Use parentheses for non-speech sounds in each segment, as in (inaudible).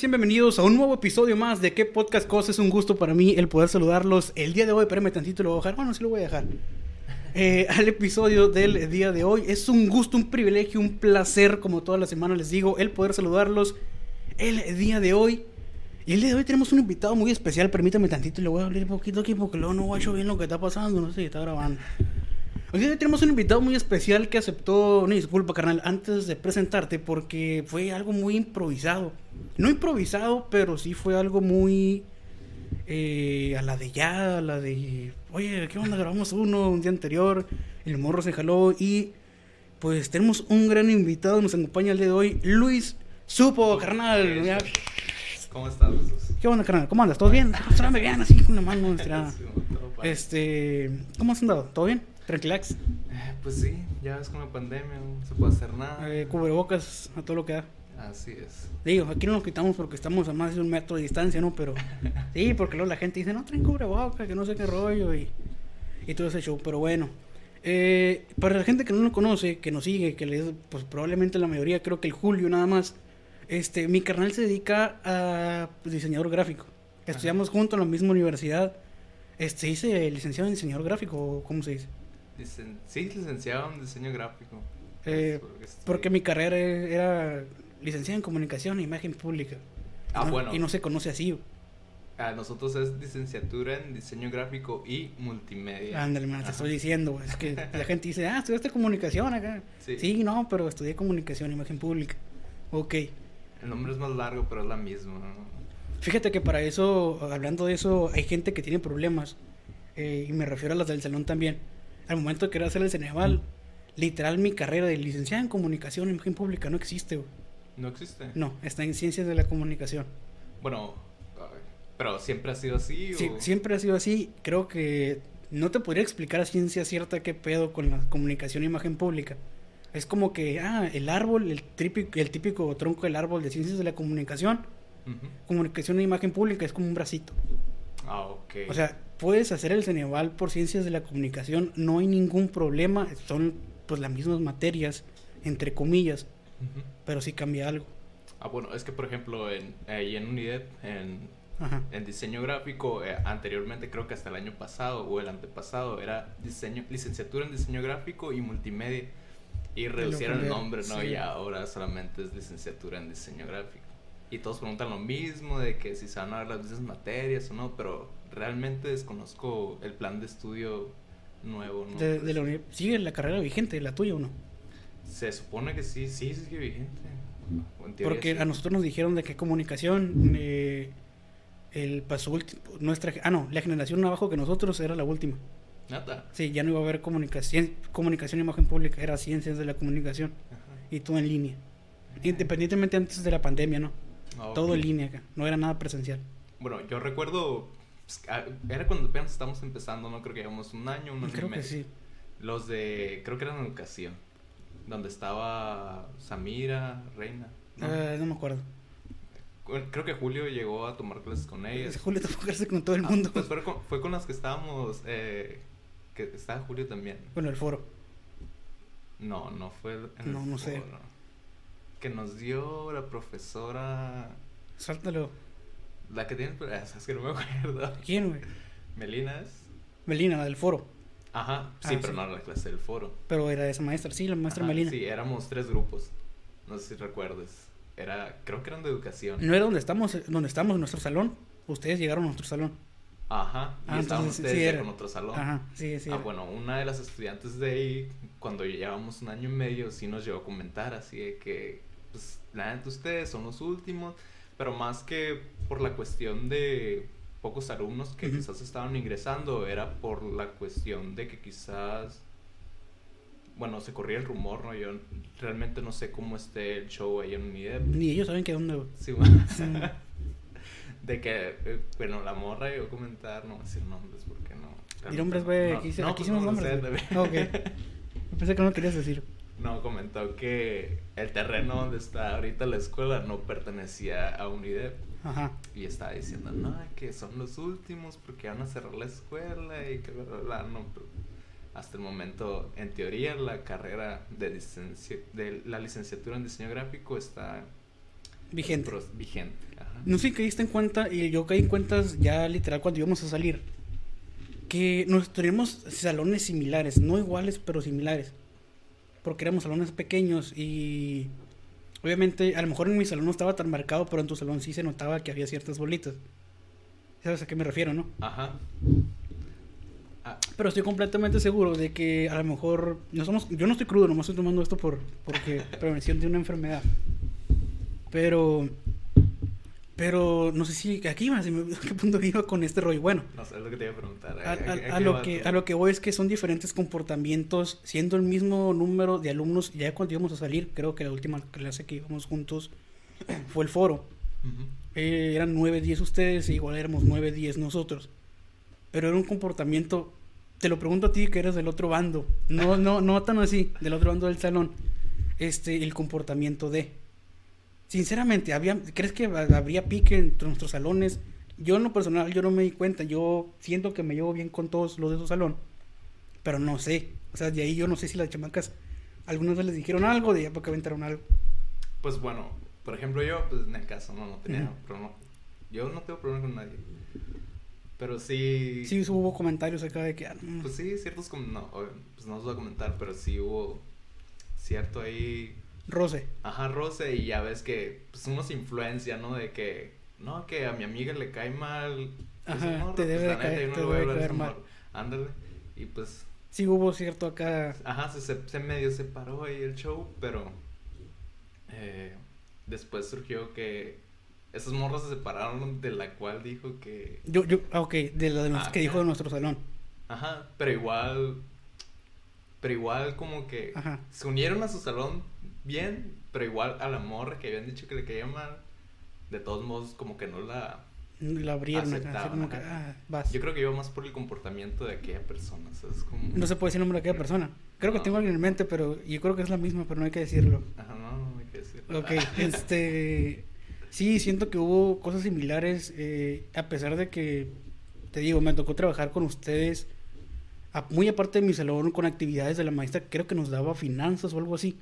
Sean bienvenidos a un nuevo episodio más de ¿Qué podcast cosas? Es un gusto para mí el poder saludarlos el día de hoy. Espérame tantito, lo voy a dejar. Bueno, sí lo voy a dejar. Eh, al episodio del día de hoy. Es un gusto, un privilegio, un placer, como todas las semanas les digo, el poder saludarlos el día de hoy. Y el día de hoy tenemos un invitado muy especial. Permítame tantito, le voy a hablar un poquito aquí porque luego no guacho bien lo que está pasando. No sé si está grabando. Hoy tenemos un invitado muy especial que aceptó, una disculpa carnal, antes de presentarte porque fue algo muy improvisado. No improvisado, pero sí fue algo muy eh, a la de ya, a la de, oye, ¿qué onda? Grabamos uno un día anterior, el morro se jaló y pues tenemos un gran invitado, nos acompaña el día de hoy, Luis Supo, carnal. ¿Cómo estás, Jesús? ¿Qué onda, carnal? ¿Cómo andas? ¿Todo bien? (laughs) Tráeme bien, así con la mano estirada. Este, ¿cómo has andado? ¿Todo bien? Tranquilax. Eh, Pues sí, ya es con la pandemia, no se puede hacer nada. Eh, cubrebocas a todo lo que da. Así es. Digo, aquí no nos quitamos porque estamos a más de un metro de distancia, ¿no? Pero (laughs) sí, porque luego la gente dice, no traen cubrebocas, que no sé qué rollo y, y todo ese show. Pero bueno, eh, para la gente que no nos conoce, que nos sigue, que le, pues probablemente la mayoría, creo que el Julio nada más, este, mi carnal se dedica a pues, diseñador gráfico. Estudiamos juntos en la misma universidad. Este, hice licenciado en diseñador gráfico, ¿o ¿cómo se dice? Sí, licenciado en diseño gráfico. Eh, porque estoy- Porque mi carrera era licenciada en comunicación e imagen pública. Ah, No- bueno. Y no se conoce así. A nosotros es licenciatura en diseño gráfico y multimedia. Ándale, man, te estoy diciendo. Es que la gente dice, ah, estudiaste comunicación acá. Sí. Sí. no, pero estudié comunicación e imagen pública. Ok. El nombre es más largo, pero es la misma. ¿no? Fíjate que para eso, hablando de eso, hay gente que tiene problemas. eh, y me refiero a las del salón también. Al momento de querer hacer el Ceneval, literal mi carrera de licenciada en comunicación e imagen pública no existe. güey. No existe. No, está en ciencias de la comunicación. Bueno, pero siempre ha sido así. Sí, siempre ha sido así. Creo que no te podría explicar a ciencia cierta qué pedo con la comunicación e imagen pública. Es como que, ah, el árbol, el típico, el típico tronco del árbol de ciencias de la comunicación, comunicación e imagen pública es como un bracito. Ah, ok. O sea, puedes hacer el Ceneval por ciencias de la comunicación, no hay ningún problema, son pues las mismas materias, entre comillas, pero sí cambia algo. Ah, bueno, es que por ejemplo, en, ahí en UNIDEP, en, diseño gráfico, eh, anteriormente creo que hasta el año pasado o el antepasado era diseño, licenciatura en diseño gráfico y multimedia. Y reducieron el nombre, ¿no? sí. Y ahora solamente es licenciatura en diseño gráfico. Y todos preguntan lo mismo, de que si se van a dar las mismas materias o no, pero realmente desconozco el plan de estudio nuevo, ¿no? De, de la uni- ¿Sigue la carrera vigente, la tuya o no? Se supone que sí, sí, sigue vigente. Porque sí. a nosotros nos dijeron de que comunicación, eh, el paso último, nuestra, ah no, la generación abajo que nosotros era la última. Nada. Sí, ya no iba a haber comunicación, comunicación y imagen pública, era ciencias de la comunicación Ajá. y todo en línea. Independientemente antes de la pandemia, ¿no? Ah, Todo en línea acá, no era nada presencial. Bueno, yo recuerdo. Pues, Era cuando apenas estábamos empezando, ¿no? Creo que llevamos un año, un año y que medio. sí. Los de. Creo que eran educación. Donde estaba Samira, Reina. ¿no? Ah, no me acuerdo. Creo que Julio llegó a tomar clases con ellas. Julio tocó clase con todo el Ah, mundo. pues fue, con, fue con las que estábamos. Eh, que estaba Julio también. Bueno, el foro. No, no fue. en No, el no sé. foro. Que nos dio la profesora. Sáltalo. La que tiene. ah, Es que no me acuerdo. ¿Quién, güey? Melina es. Melina, la del foro. Ajá, sí, Ah, pero sí. no era la clase del foro. Pero era esa maestra, sí, la maestra Ajá, Melina. Sí, éramos tres grupos. No sé si recuerdes. Era, creo que eran de educación. No era donde estamos, donde estamos en nuestro salón. Ustedes llegaron a nuestro salón. Ajá, y Ah, estaban entonces ustedes sí ya con otro salón. Ajá, sí, sí. Ah, era. bueno, una de las estudiantes de ahí, cuando llevábamos un año y medio, sí nos llegó a comentar así de que, pues, la neta, ustedes son los últimos, pero más que por la cuestión de pocos alumnos que quizás estaban ingresando, era por la cuestión de que quizás, bueno, se corría el rumor, ¿no? Yo realmente no sé cómo esté el show ahí en UNIDEP. Ni ellos saben que dónde. Sí, (laughs) bueno. Sí. (laughs) De que, eh, bueno, la morra llegó a comentar, no voy a decir nombres porque no. Di nombres, güey. No, Aquí, se- no, aquí pues hicimos no nombres. sé, güey. también. Ok. Yo Pensé que no querías decir. No, comentó que el terreno donde está ahorita la escuela no pertenecía a UNIDEP. Ajá. Y estaba diciendo, no, que son los últimos porque van a cerrar la escuela y que bla, bla, bla. No, hasta el momento, en teoría, la carrera de, licenci- de la licenciatura en diseño gráfico está Vigente. vigente. Ajá. No sé si caíste en cuenta, y yo caí en cuentas ya literal cuando íbamos a salir, que nos teníamos salones similares, no iguales, pero similares. Porque éramos salones pequeños y obviamente a lo mejor en mi salón no estaba tan marcado, pero en tu salón sí se notaba que había ciertas bolitas. ¿Sabes a qué me refiero, no? Ajá. Ah, Pero estoy completamente seguro de que a lo mejor no somos, yo no estoy crudo, nomás estoy tomando esto por porque (laughs) prevención de una enfermedad. Pero pero no sé si aquí iba, se me olvidó (laughs) qué punto iba con este rollo. Bueno, no sé, es lo que te iba a preguntar. a, a- a lo que a lo que voy es que son diferentes comportamientos, siendo el mismo número de alumnos, ya cuando íbamos a salir, creo que la última clase que íbamos juntos (clears throat) fue el foro. Eh, eran 9, 10 ustedes, e igual éramos 9, 10 nosotros. Pero era un comportamiento, te lo pregunto a ti que eres del otro bando, no, no, no tan así, del otro bando del salón, este, el comportamiento de... Sinceramente, había, ¿crees que ha- habría pique entre nuestros salones? Yo en lo personal, yo no me di cuenta, yo siento que me llevo bien con todos los de su salón, pero no sé, o sea, de ahí yo no sé si las chamacas, algunas les dijeron algo, de allá para que aventaron algo. Pues bueno, por ejemplo yo, pues en el caso no, no tenía Ujú. problema. Yo no tengo problema con nadie. Pero sí... Sí, hubo comentarios acá de que... ah, Pues sí, ciertos... No, pues no os voy a comentar, pero sí hubo cierto ahí... roce. Ajá, roce y ya ves que pues uno se influencia, ¿no? De que... No, que a mi amiga le cae mal... Ajá, te debe la de caer- te debe caer mal. Ándale. Y pues... Sí hubo cierto acá... Ajá, se, se, se medio separó ahí el show, pero eh, después surgió que esos morros se separaron de la cual dijo que... Yo, yo, ah, ok, de lo de nos- Ah, que dijo de nuestro salón. Ajá, pero igual... Pero igual como que Ajá. se unieron a su salón bien, pero igual a la morra que habían dicho que le caía mal, de todos modos como que no la... La abrieron acá, como que, ah, vas. Yo creo que iba más por el comportamiento de aquella persona, ¿sabes? Como... No se puede decir el nombre de aquella persona. Creo que tengo alguien en mente, pero yo creo que es la misma, pero no hay que decirlo. Ajá, no, no hay que decirlo. Ok, (laughs) este... Sí, siento que hubo cosas similares, eh, a pesar de que, te digo, me tocó trabajar con ustedes, muy aparte de mi salón, con actividades de la maestra, creo que nos daba finanzas o algo así.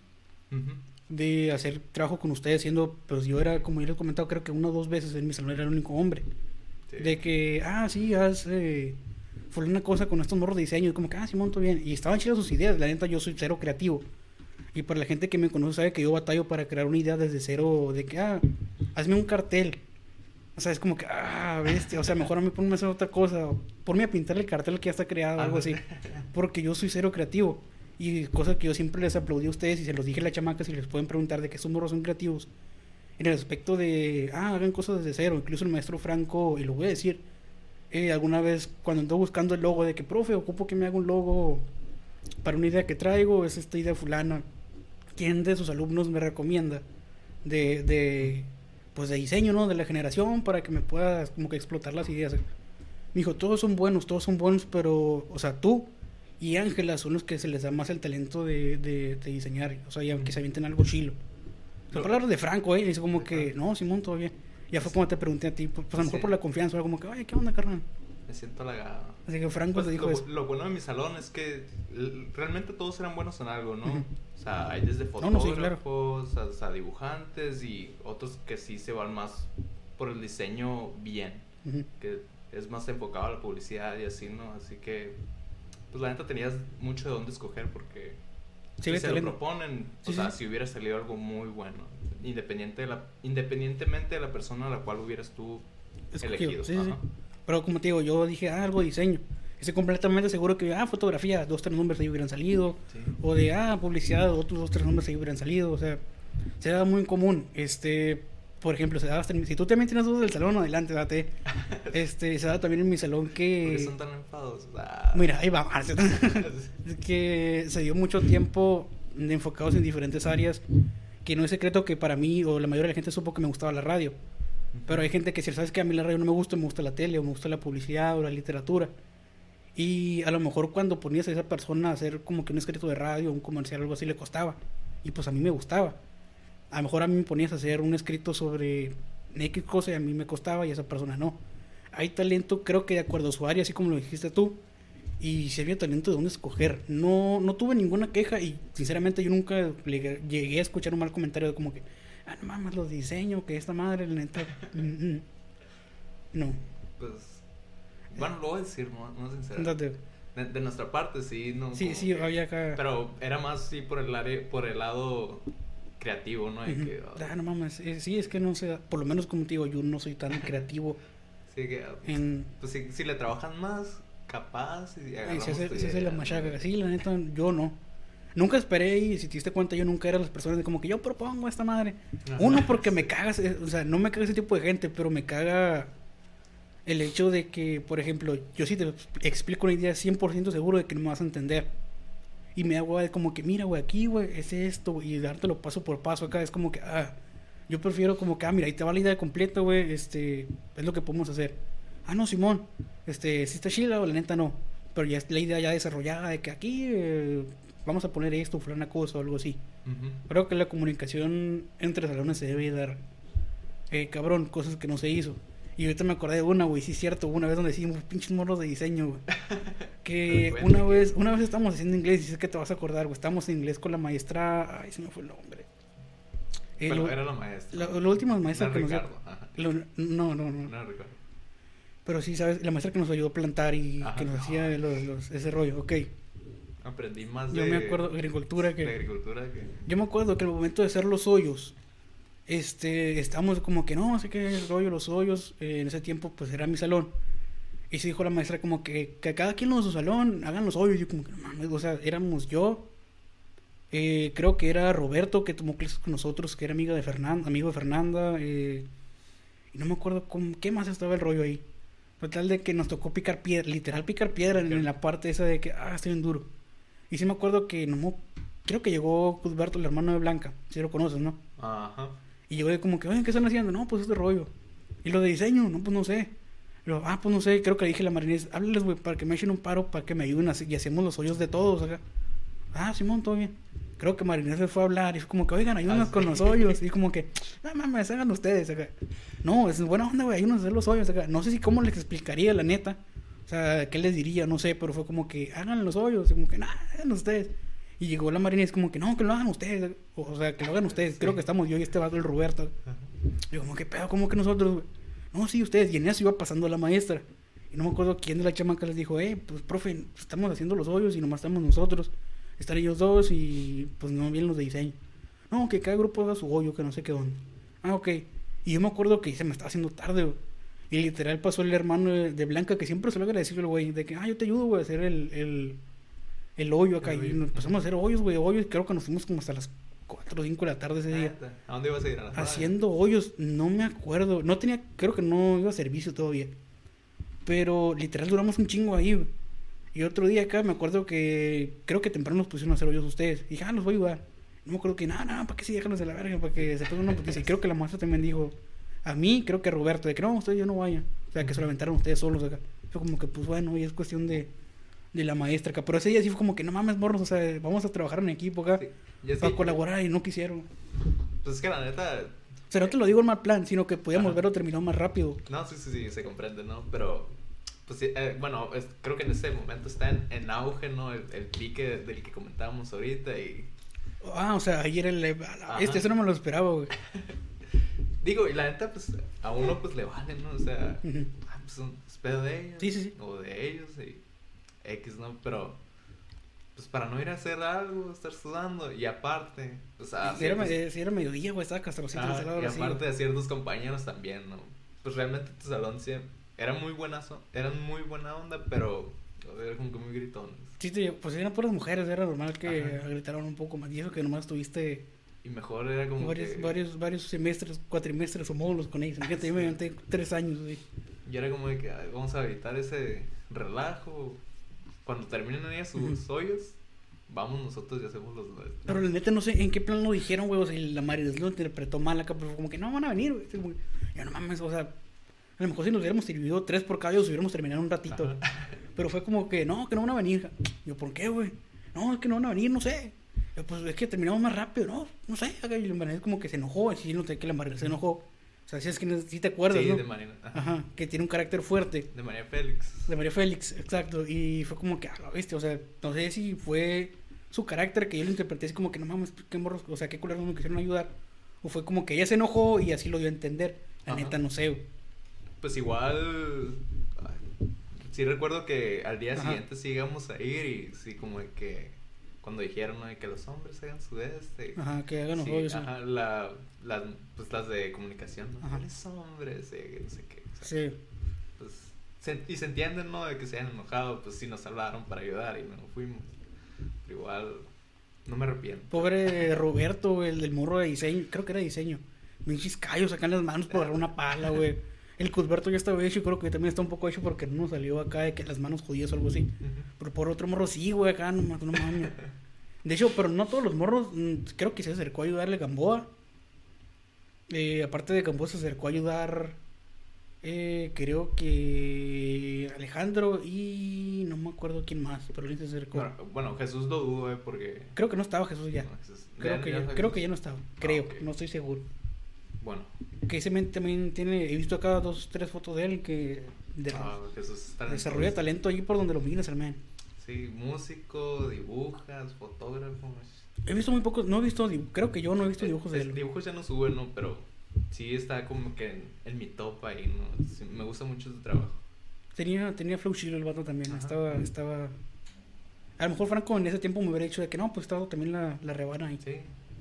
De hacer trabajo con ustedes, siendo, pues yo era, como yo les he comentado, creo que una o dos veces en mi salón era el único hombre. Sí. De que, ah, sí, haz eh, fue una cosa con estos morros de diseño, y como que, ah, sí, monto bien. Y estaban chidas sus ideas, la neta, yo soy cero creativo. Y para la gente que me conoce sabe que yo batallo para crear una idea desde cero, de que, ah, hazme un cartel. O sea, es como que, ah, bestia, o sea, mejor a mí ponme a hacer otra cosa, ponme a pintar el cartel que ya está creado, algo así. (laughs) Porque yo soy cero creativo. Y cosa que yo siempre les aplaudí a ustedes y se los dije a las chamacas y les pueden preguntar de que estos morros son creativos. En el aspecto de, ah, hagan cosas desde cero. Incluso el maestro Franco, y lo voy a decir, eh, alguna vez cuando ando buscando el logo de que, profe, ocupo que me haga un logo para una idea que traigo, es esta idea fulana. ¿Quién de sus alumnos me recomienda? De, de, pues de diseño, ¿no? De la generación para que me pueda como que explotar las ideas. Me dijo, todos son buenos, todos son buenos, pero, o sea, tú y Ángela son los que se les da más el talento de, de, de diseñar, o sea, ya que se avienten algo chilo. Son palabras de Franco, ¿eh? Dice como que, no, Simón, todo bien. Ya fue como te pregunté a ti, pues pues, a lo mejor Sí. por la confianza, o algo como que, oye, ¿qué onda, carnal? Me siento halagado. Así que Franco Pues, te dijo lo, eso. lo bueno de mi salón es que realmente todos eran buenos en algo, ¿no? Ujú. O sea, hay desde No, no, sí, claro. fotógrafos hasta dibujantes y otros que sí se van más por el diseño bien, Ujú. que es más enfocado a la publicidad y así, ¿no? Así que, pues la neta tenías mucho de dónde escoger porque Sí, si ves se lo proponen, Sí, o sea, sí. si hubiera salido algo muy bueno, independiente de la, independientemente de la persona a la cual hubieras tú Escogido, elegido. Pero como te digo, yo dije, ah, algo de diseño. Estoy completamente seguro que, ah, fotografía, dos, tres nombres ahí hubieran salido. O de, ah, publicidad, otros dos, tres nombres ahí hubieran salido. O sea, se da muy común. Este, por ejemplo, se da hasta si tú también tienes dudas del salón, adelante, date. (laughs) Este, se da también en mi salón ¿Por que... son tan enfados? Ah. Mira, ahí va. (laughs) que se dio mucho tiempo de enfocados en diferentes áreas. Que no es secreto que para mí, o la mayoría de la gente supo que me gustaba la radio. Pero hay gente que si sabes que a mí la radio no me gusta, me gusta la tele, o me gusta la publicidad, o la literatura. Y a lo mejor cuando ponías a esa persona a hacer como que un escrito de radio, un comercial, algo así, le costaba. Y pues a mí me gustaba. A lo mejor a mí me ponías a hacer un escrito sobre X cosa y a mí me costaba y a esa persona no. Hay talento, creo que de acuerdo a su área, así como lo dijiste tú. Y si había talento de dónde escoger. No, no tuve ninguna queja y sinceramente yo nunca le- llegué a escuchar un mal comentario de como que, ah, no mames, los diseños, que esta madre, la neta. mm, mm". No, Pues. Bueno, lo voy a decir, no, no sincero. De, de nuestra parte, sí, no. Sí, como sí, había acá. Pero era más sí por el área, por el lado creativo, ¿no? De que, ah, Ah, no mames, eh, sí, es que no sé, por lo menos como te digo, yo no soy tan creativo sí que, ah, en... pues si, si le trabajan más, capaz, y Ay, se hace, se la. Sí, la neta, yo no. Nunca esperé y si te diste cuenta, yo nunca era las personas de como que yo propongo a esta madre. Ajá. Uno, porque me cagas, eh, o sea, no me caga ese tipo de gente, pero me caga el hecho de que, por ejemplo, yo sí te explico una idea 100% seguro de que no me vas a entender. Y me hago como que, mira, güey, aquí, güey, es esto, güey, y dártelo paso por paso acá. Es como que, ah, yo prefiero como que, ah, mira, ahí te va la idea completa, güey, este, es lo que podemos hacer. Ah, no, Simón, este, si está chila o la neta no. Pero ya es la idea ya desarrollada de que aquí eh, vamos a poner esto, fulana cosa o algo así. Creo que la comunicación entre salones se debe dar. Eh, cabrón, cosas que no se hizo. Y ahorita me acordé de una, güey, sí es cierto, una vez donde hicimos pinches morros de diseño, güey. (laughs) Que una vez, una vez estábamos haciendo inglés, y sé que te vas a acordar, güey, estábamos en inglés con la maestra, ay, se me fue el nombre. Eh, Pero lo- era la maestra. la, la última maestra No, que nos Ricardo, ajá. lo- no, no, no. No recuerdo. Pero sí, ¿sabes? La maestra que nos ayudó a plantar y Ajá. que nos hacía los, los- ese rollo, ok. Aprendí más Yo de... me acuerdo agricultura que... De agricultura que... Yo me acuerdo que al momento de hacer los hoyos, este, estábamos como que no, sé qué rollo, los hoyos, eh, en ese tiempo pues era mi salón. Y se dijo la maestra como que, que cada quien en su salón hagan los hoyos. Y yo como que no mames, o sea, éramos yo, eh, creo que era Roberto que tomó clases con nosotros, que era amiga de Fernanda, amigo de Fernanda, eh, y no me acuerdo con qué más estaba el rollo ahí. Total de que nos tocó picar piedra, literal picar piedra en, la parte esa de que, ah, estoy bien duro. Y sí me acuerdo que no creo que llegó Cusberto, el hermano de Blanca, si lo conoces, ¿no? Ajá. Y yo de como que, oye, ¿qué están haciendo? No, pues este rollo. Y lo de diseño, no, pues no sé. Y yo, ah, pues no sé, creo que le dije a la marinés, háblales, güey, para que me echen un paro, para que me ayuden así, y hacemos los hoyos de todos acá. Ah, Simón, todo bien. Creo que Marinés le fue a hablar y fue como que, oigan, ayúdanos Ah, con sí. los hoyos. Y como que, no mames, hagan ustedes acá. No, es buena onda, güey, ayúdanos a hacer los hoyos acá. No sé si cómo les explicaría, la neta. O sea, ¿qué les diría? No sé, pero fue como que, hagan los hoyos. Y como que, nah, hagan ustedes. Y llegó la Marinés como que, no, que lo hagan ustedes. O sea, que lo hagan ustedes. Creo que estamos yo y este vato, el Roberto. Y yo como, ¿qué pedo? ¿Cómo que nosotros, güey? No, sí, ustedes. Y en eso iba pasando la maestra. Y no me acuerdo quién de la chamaca les dijo, eh, pues, profe, pues, estamos haciendo los hoyos y nomás estamos nosotros. Están ellos dos y, pues, no vienen los de diseño. No, que cada grupo haga su hoyo, que no sé qué dónde. Ah, ok. Y yo me acuerdo que se me estaba haciendo tarde, güey. Y literal pasó el hermano de, Blanca, que siempre suele agradecerle, güey, de que, ah, yo te ayudo, güey, a hacer el, el, el hoyo acá. El y hoyo. nos empezamos a hacer hoyos, güey, hoyos. Creo que nos fuimos como hasta las 4 o 5 de la tarde ese día. ¿A dónde ibas a ir? ¿A? Haciendo hoyos, no me acuerdo. No tenía, creo que no iba a servicio todavía. Pero literal duramos un chingo ahí. güey. Y otro día acá me acuerdo que creo que temprano nos pusieron a hacer hoyos ustedes. Y dije, ah, los voy a ayudar. No me acuerdo que, nada, nada, ¿para qué sí déjanos de la verga? Para que se pongan una putiza. Y creo que la maestra también dijo, a mí, creo que a Roberto, de que no, ustedes ya no vayan. O sea, que se lo aventaron ustedes solos acá. Fue como que, pues bueno, y es cuestión de, de la maestra acá. Pero ese día sí fue como que, no mames, morros, o sea, vamos a trabajar en equipo acá. Sí. Y es Para que- colaborar y no quisieron. Pues es que la neta... O sea, no te lo digo en mal plan, sino que podíamos Ajá. verlo terminado más rápido. No, sí, sí, sí, se comprende, ¿no? Pero, pues eh, bueno, es- creo que en ese momento está en, en auge, ¿no? El, el pique del que comentábamos ahorita y... Ah, o sea, ayer el... Ajá. Este, eso no me lo esperaba, güey. (laughs) Digo, y la neta, pues, a uno pues le vale, ¿no? O sea, ah, pues un- es pedo de ellos. Sí, sí, sí. O de ellos y X, ¿no? Pero, pues para no ir a hacer algo, estar sudando. Y aparte, pues a Si era, ciertos- me- si era mediodía, güey, estaba castrocito salado y aparte de ciertos compañeros también, ¿no? Pues realmente tu salón siempre, eran muy buenas, eran muy buena onda, pero eran como que muy gritones. Sí, te- pues eran puras mujeres, era normal que Ajá. gritaran un poco más. Y eso que nomás tuviste Y mejor era como varios, que... varios, varios semestres, cuatrimestres o módulos con ellos. Fíjate, yo me aventé tres años, güey. Y era como de que "Ay, vamos a evitar ese relajo. Cuando terminen ellas sus hoyos, vamos nosotros y hacemos los nuestros. Pero la neta no sé en qué plan lo dijeron, güey. O sea, la Maris lo interpretó mal acá, pero como que no van a venir, güey. Ya no mames, o sea, a lo mejor si nos hubiéramos servido tres por cada, hubiéramos terminado un ratito. (laughs) Pero fue como que, no, que no van a venir. Yo, ¿por qué, güey? No, es que no van a venir, no sé. Yo, pues es que terminamos más rápido, no, no sé. Y la Maris como que se enojó, así no sé que la Maris se enojó. O sea, si es que no- sí te acuerdas, sí, ¿no? de María, ajá. Ajá, que tiene un carácter fuerte. de María Félix. De María Félix, exacto. Y fue como que, a la bestia, o sea, no sé si fue su carácter que yo lo interpreté así como que no mames, qué morros, o sea, qué culeros me quisieron ayudar. O fue como que ella se enojó y así lo dio a entender. La Ajá. neta, no sé. Pues igual. Sí recuerdo que al día Ajá. siguiente sí íbamos a ir y sí como que cuando dijeron ¿no? de que los hombres hagan su de este. Ajá, que hagan los sí, ajá, la, las, pues las de comunicación, ¿no? Ajá. ¿Cuáles hombres? Eh, no sé qué. o sea, Sí. pues, se- y se entienden, ¿no? De que se hayan enojado, pues sí nos hablaron para ayudar y no fuimos. Pero igual, no me arrepiento. Pobre Roberto, el del morro de diseño, creo que era diseño. Minchis callos acá en las manos por agarrar (laughs) una pala, güey. El Cusberto ya estaba hecho y creo que también está un poco hecho porque no salió acá de que las manos judías o algo así. Pero por otro morro sí, güey, acá no, no mames. De hecho, pero no todos los morros, mm, creo que se acercó a ayudarle Gamboa. Eh, aparte de Gamboa se acercó a ayudar, eh, creo que Alejandro y no me acuerdo quién más, pero él se acercó. Bueno, bueno, Jesús lo dudo, eh, porque. Creo que no estaba Jesús ya. no, Jesús- Creo que ya, sabes. creo que ya no estaba. Creo, ok. no estoy seguro. Bueno, Que ese men también tiene, he visto acá dos, tres fotos de él que de- ah, está desarrolla talento allí por donde lo mires al men. Sí, músico, dibujas, fotógrafo. He visto muy pocos, no he visto, creo que yo no he visto dibujos de Es- él. Dibujos ya no sube, ¿no? Pero sí está como que en, en mi top ahí, ¿no? Sí, me gusta mucho su trabajo. Tenía, tenía flow chido el vato también. Ajá. Estaba, estaba. A lo mejor Franco en ese tiempo me hubiera dicho de que no, pues estaba también la, la rebana ahí. Sí,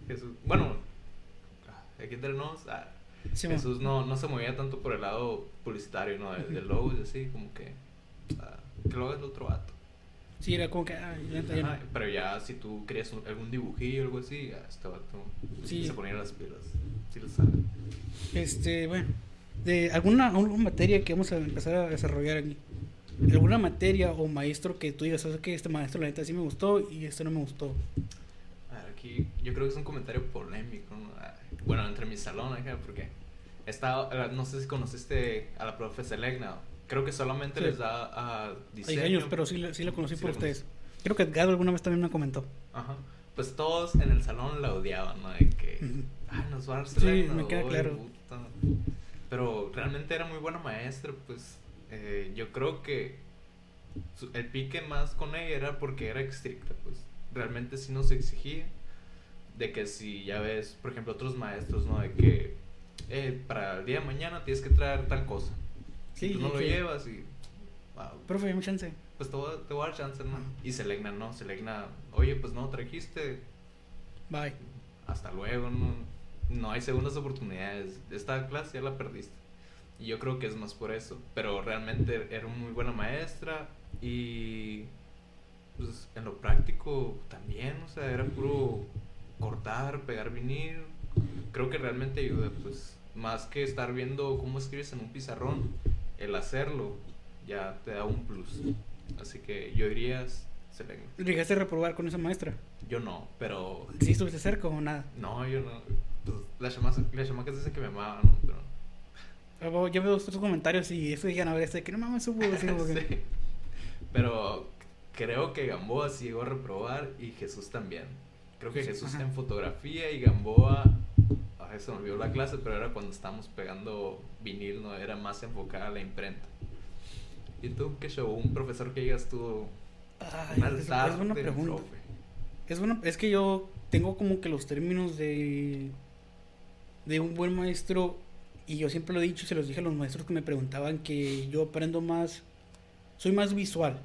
Jesús. Bueno, aquí entre nos, ah, Sí. Jesús no, no se movía tanto por el lado publicitario, ¿no? De, de logos y así, como que. ah, que lo haga el otro vato. Sí, era como que. ay, la neta, ya no. Pero ya si tú querías un- algún dibujillo o algo así, ya este vato Sí. se ponía las pilas. Sí lo sabe. Este, bueno. De alguna, alguna materia que vamos a empezar a desarrollar aquí. ¿Alguna materia o maestro que tú digas, sabes que este maestro la neta sí me gustó y este no me gustó? A ver, aquí yo creo que es un comentario polémico. Ah, Bueno, entre mi salón acá, porque está, ah, no sé si conociste a la profe Selegna. Creo que solamente Sí. les da a Hay diseño. años, pero sí, la- sí la conocí Sí por ustedes. Creo que Edgardo alguna vez también me comentó. Ajá. Pues todos en el salón la odiaban, ¿no? De que, ay, nos va a dar Sí, Selegna, me queda ay, claro. puta. Pero realmente era muy buena maestra, pues eh, yo creo que el pique más con ella era porque era estricta, pues realmente sí nos exigía de que si ya ves, por ejemplo, otros maestros, ¿no? De que eh, para el día de mañana tienes que traer tal cosa. Sí, si tú no lo llevas y... ah, Profe, dame chance. pues te voy, a- te voy a dar chance, ¿no? Y Selegna no, Selegna, oye, pues no trajiste, Bye. hasta luego, no, no hay segundas oportunidades. Esta clase ya la perdiste. Y yo creo que es más por eso. Pero realmente era muy buena maestra y pues en lo práctico también, o sea, era puro cortar, pegar vinil. Creo que realmente ayuda, pues, más que estar viendo cómo escribes en un pizarrón, el hacerlo ya te da un plus. Así que yo diría, Selegna. ¿Llegaste a reprobar con esa maestra? Yo no, pero ¿Sí estuviste cerca o nada? no, yo no. Pues, las, chamacas, las chamacas dicen que me amaban, ¿no? Pero... Ah, Yo veo otros comentarios y eso digan a ver este que no mames supo así. (laughs) Pero creo que Gamboa sí llegó a reprobar y Jesús también. Creo que Jesús Ajá. en fotografía y Gamboa. A se me olvidó la clase, pero era cuando estábamos pegando vinil, ¿no? Era más enfocada a la imprenta. ¿Y tú qué show? Un profesor que digas tú. Ay, es, altar es buena pregunta. profe. Es bueno, es que yo tengo como que los términos de de un buen maestro y yo siempre lo he dicho y se los dije a los maestros que me preguntaban que yo aprendo más soy más visual.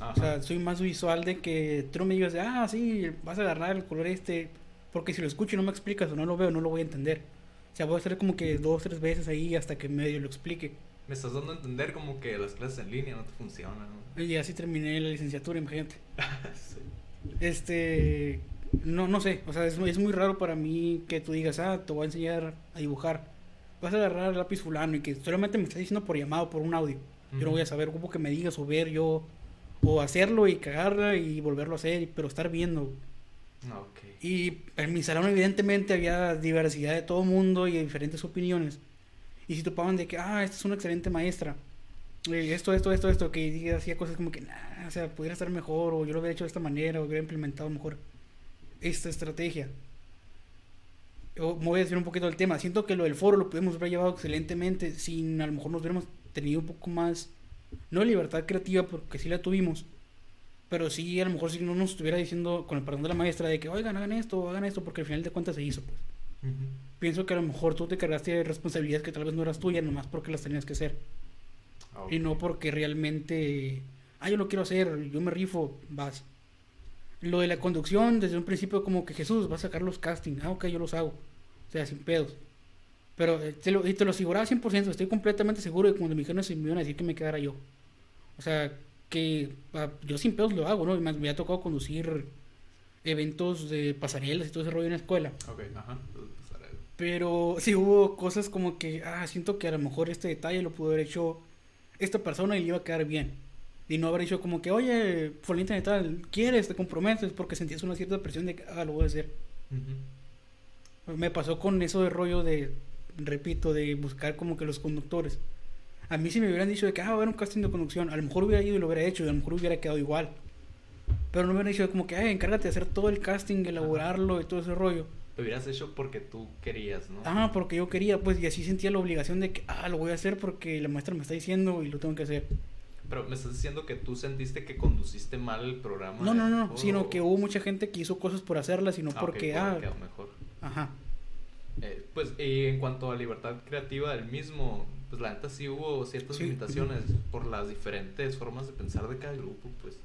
Ajá. O sea, soy más visual de que tú no me digas, ah, sí, vas a agarrar el color este, porque si lo escucho y no me explicas o no lo veo, no lo voy a entender. O sea, voy a hacer como que dos, tres veces ahí hasta que medio lo explique. Me estás dando a entender como que las clases en línea no te funcionan. ¿no? Y así terminé la licenciatura, imagínate. (laughs) Sí. Este, no, no sé, o sea, es, muy- es muy raro para mí que tú digas, ah, te voy a enseñar a dibujar. Vas a agarrar el lápiz fulano y que solamente me estás diciendo por llamado, por un audio. Yo no voy a saber cómo que me digas o ver yo, o hacerlo y cagarla y volverlo a hacer, pero estar viendo. Ah. Y en mi salón evidentemente había diversidad de todo mundo y de diferentes opiniones. Y si topaban de que, ah, esta es una excelente maestra. eh, Esto, esto, esto, esto, que hacía cosas como que, nah, o sea, pudiera estar mejor, o yo lo hubiera hecho de esta manera, o hubiera implementado mejor esta estrategia. O me voy a decir un poquito del tema. Siento que lo del foro lo pudimos haber llevado excelentemente sin a lo mejor nos hubiéramos tenido un poco más, no libertad creativa, porque sí la tuvimos, pero sí, a lo mejor si no nos estuviera diciendo, con el perdón de la maestra, de que, oigan, hagan esto, hagan esto, porque al final de cuentas se hizo, pues. Pienso que a lo mejor tú te cargaste de responsabilidades que tal vez no eras tuyas, nomás porque las tenías que hacer. Ah. Y no porque realmente, ah, yo lo quiero hacer, yo me rifo, vas. Lo de la conducción, desde un principio como que Jesús va a sacar los castings, ah, ok, yo los hago. O sea, sin pedos. Pero eh, te lo, y te lo aseguraba 100%, estoy completamente seguro de que cuando me dijeron eso me iban a decir que me quedara yo. O sea, que ah, yo sin pedos lo hago, ¿no? Más me ha tocado conducir eventos de pasarelas y todo ese rollo en la escuela. Ok, ajá. Pero sí hubo cosas como que, ah, siento que a lo mejor este detalle lo pudo haber hecho esta persona y le iba a quedar bien. Y no haber dicho como que, oye, fulanita de tal, ¿quieres? ¿Te comprometes? Porque sentías una cierta presión de que, ah, lo voy a hacer. Me pasó con eso de rollo de, repito, de buscar como que los conductores. A mí si me hubieran dicho de que, ah, va a haber un casting de conducción, a lo mejor hubiera ido y lo hubiera hecho y a lo mejor hubiera quedado igual. Pero no me hubieran dicho como que, ay, encárgate de hacer todo el casting, elaborarlo y todo ese rollo. Lo hubieras hecho porque tú querías, ¿no? Ah, porque yo quería, pues, y así sentía la obligación de que, ah, lo voy a hacer porque la maestra me está diciendo y lo tengo que hacer. Pero me estás diciendo que tú sentiste que conduciste mal el programa. No, no, no, Oh. sino que hubo mucha gente que hizo cosas por hacerlas y no Ah, porque, ah, mejor. ajá. Eh, pues y en cuanto a libertad creativa del mismo, pues la neta sí hubo ciertas Sí. limitaciones por las diferentes formas de pensar de cada grupo, pues.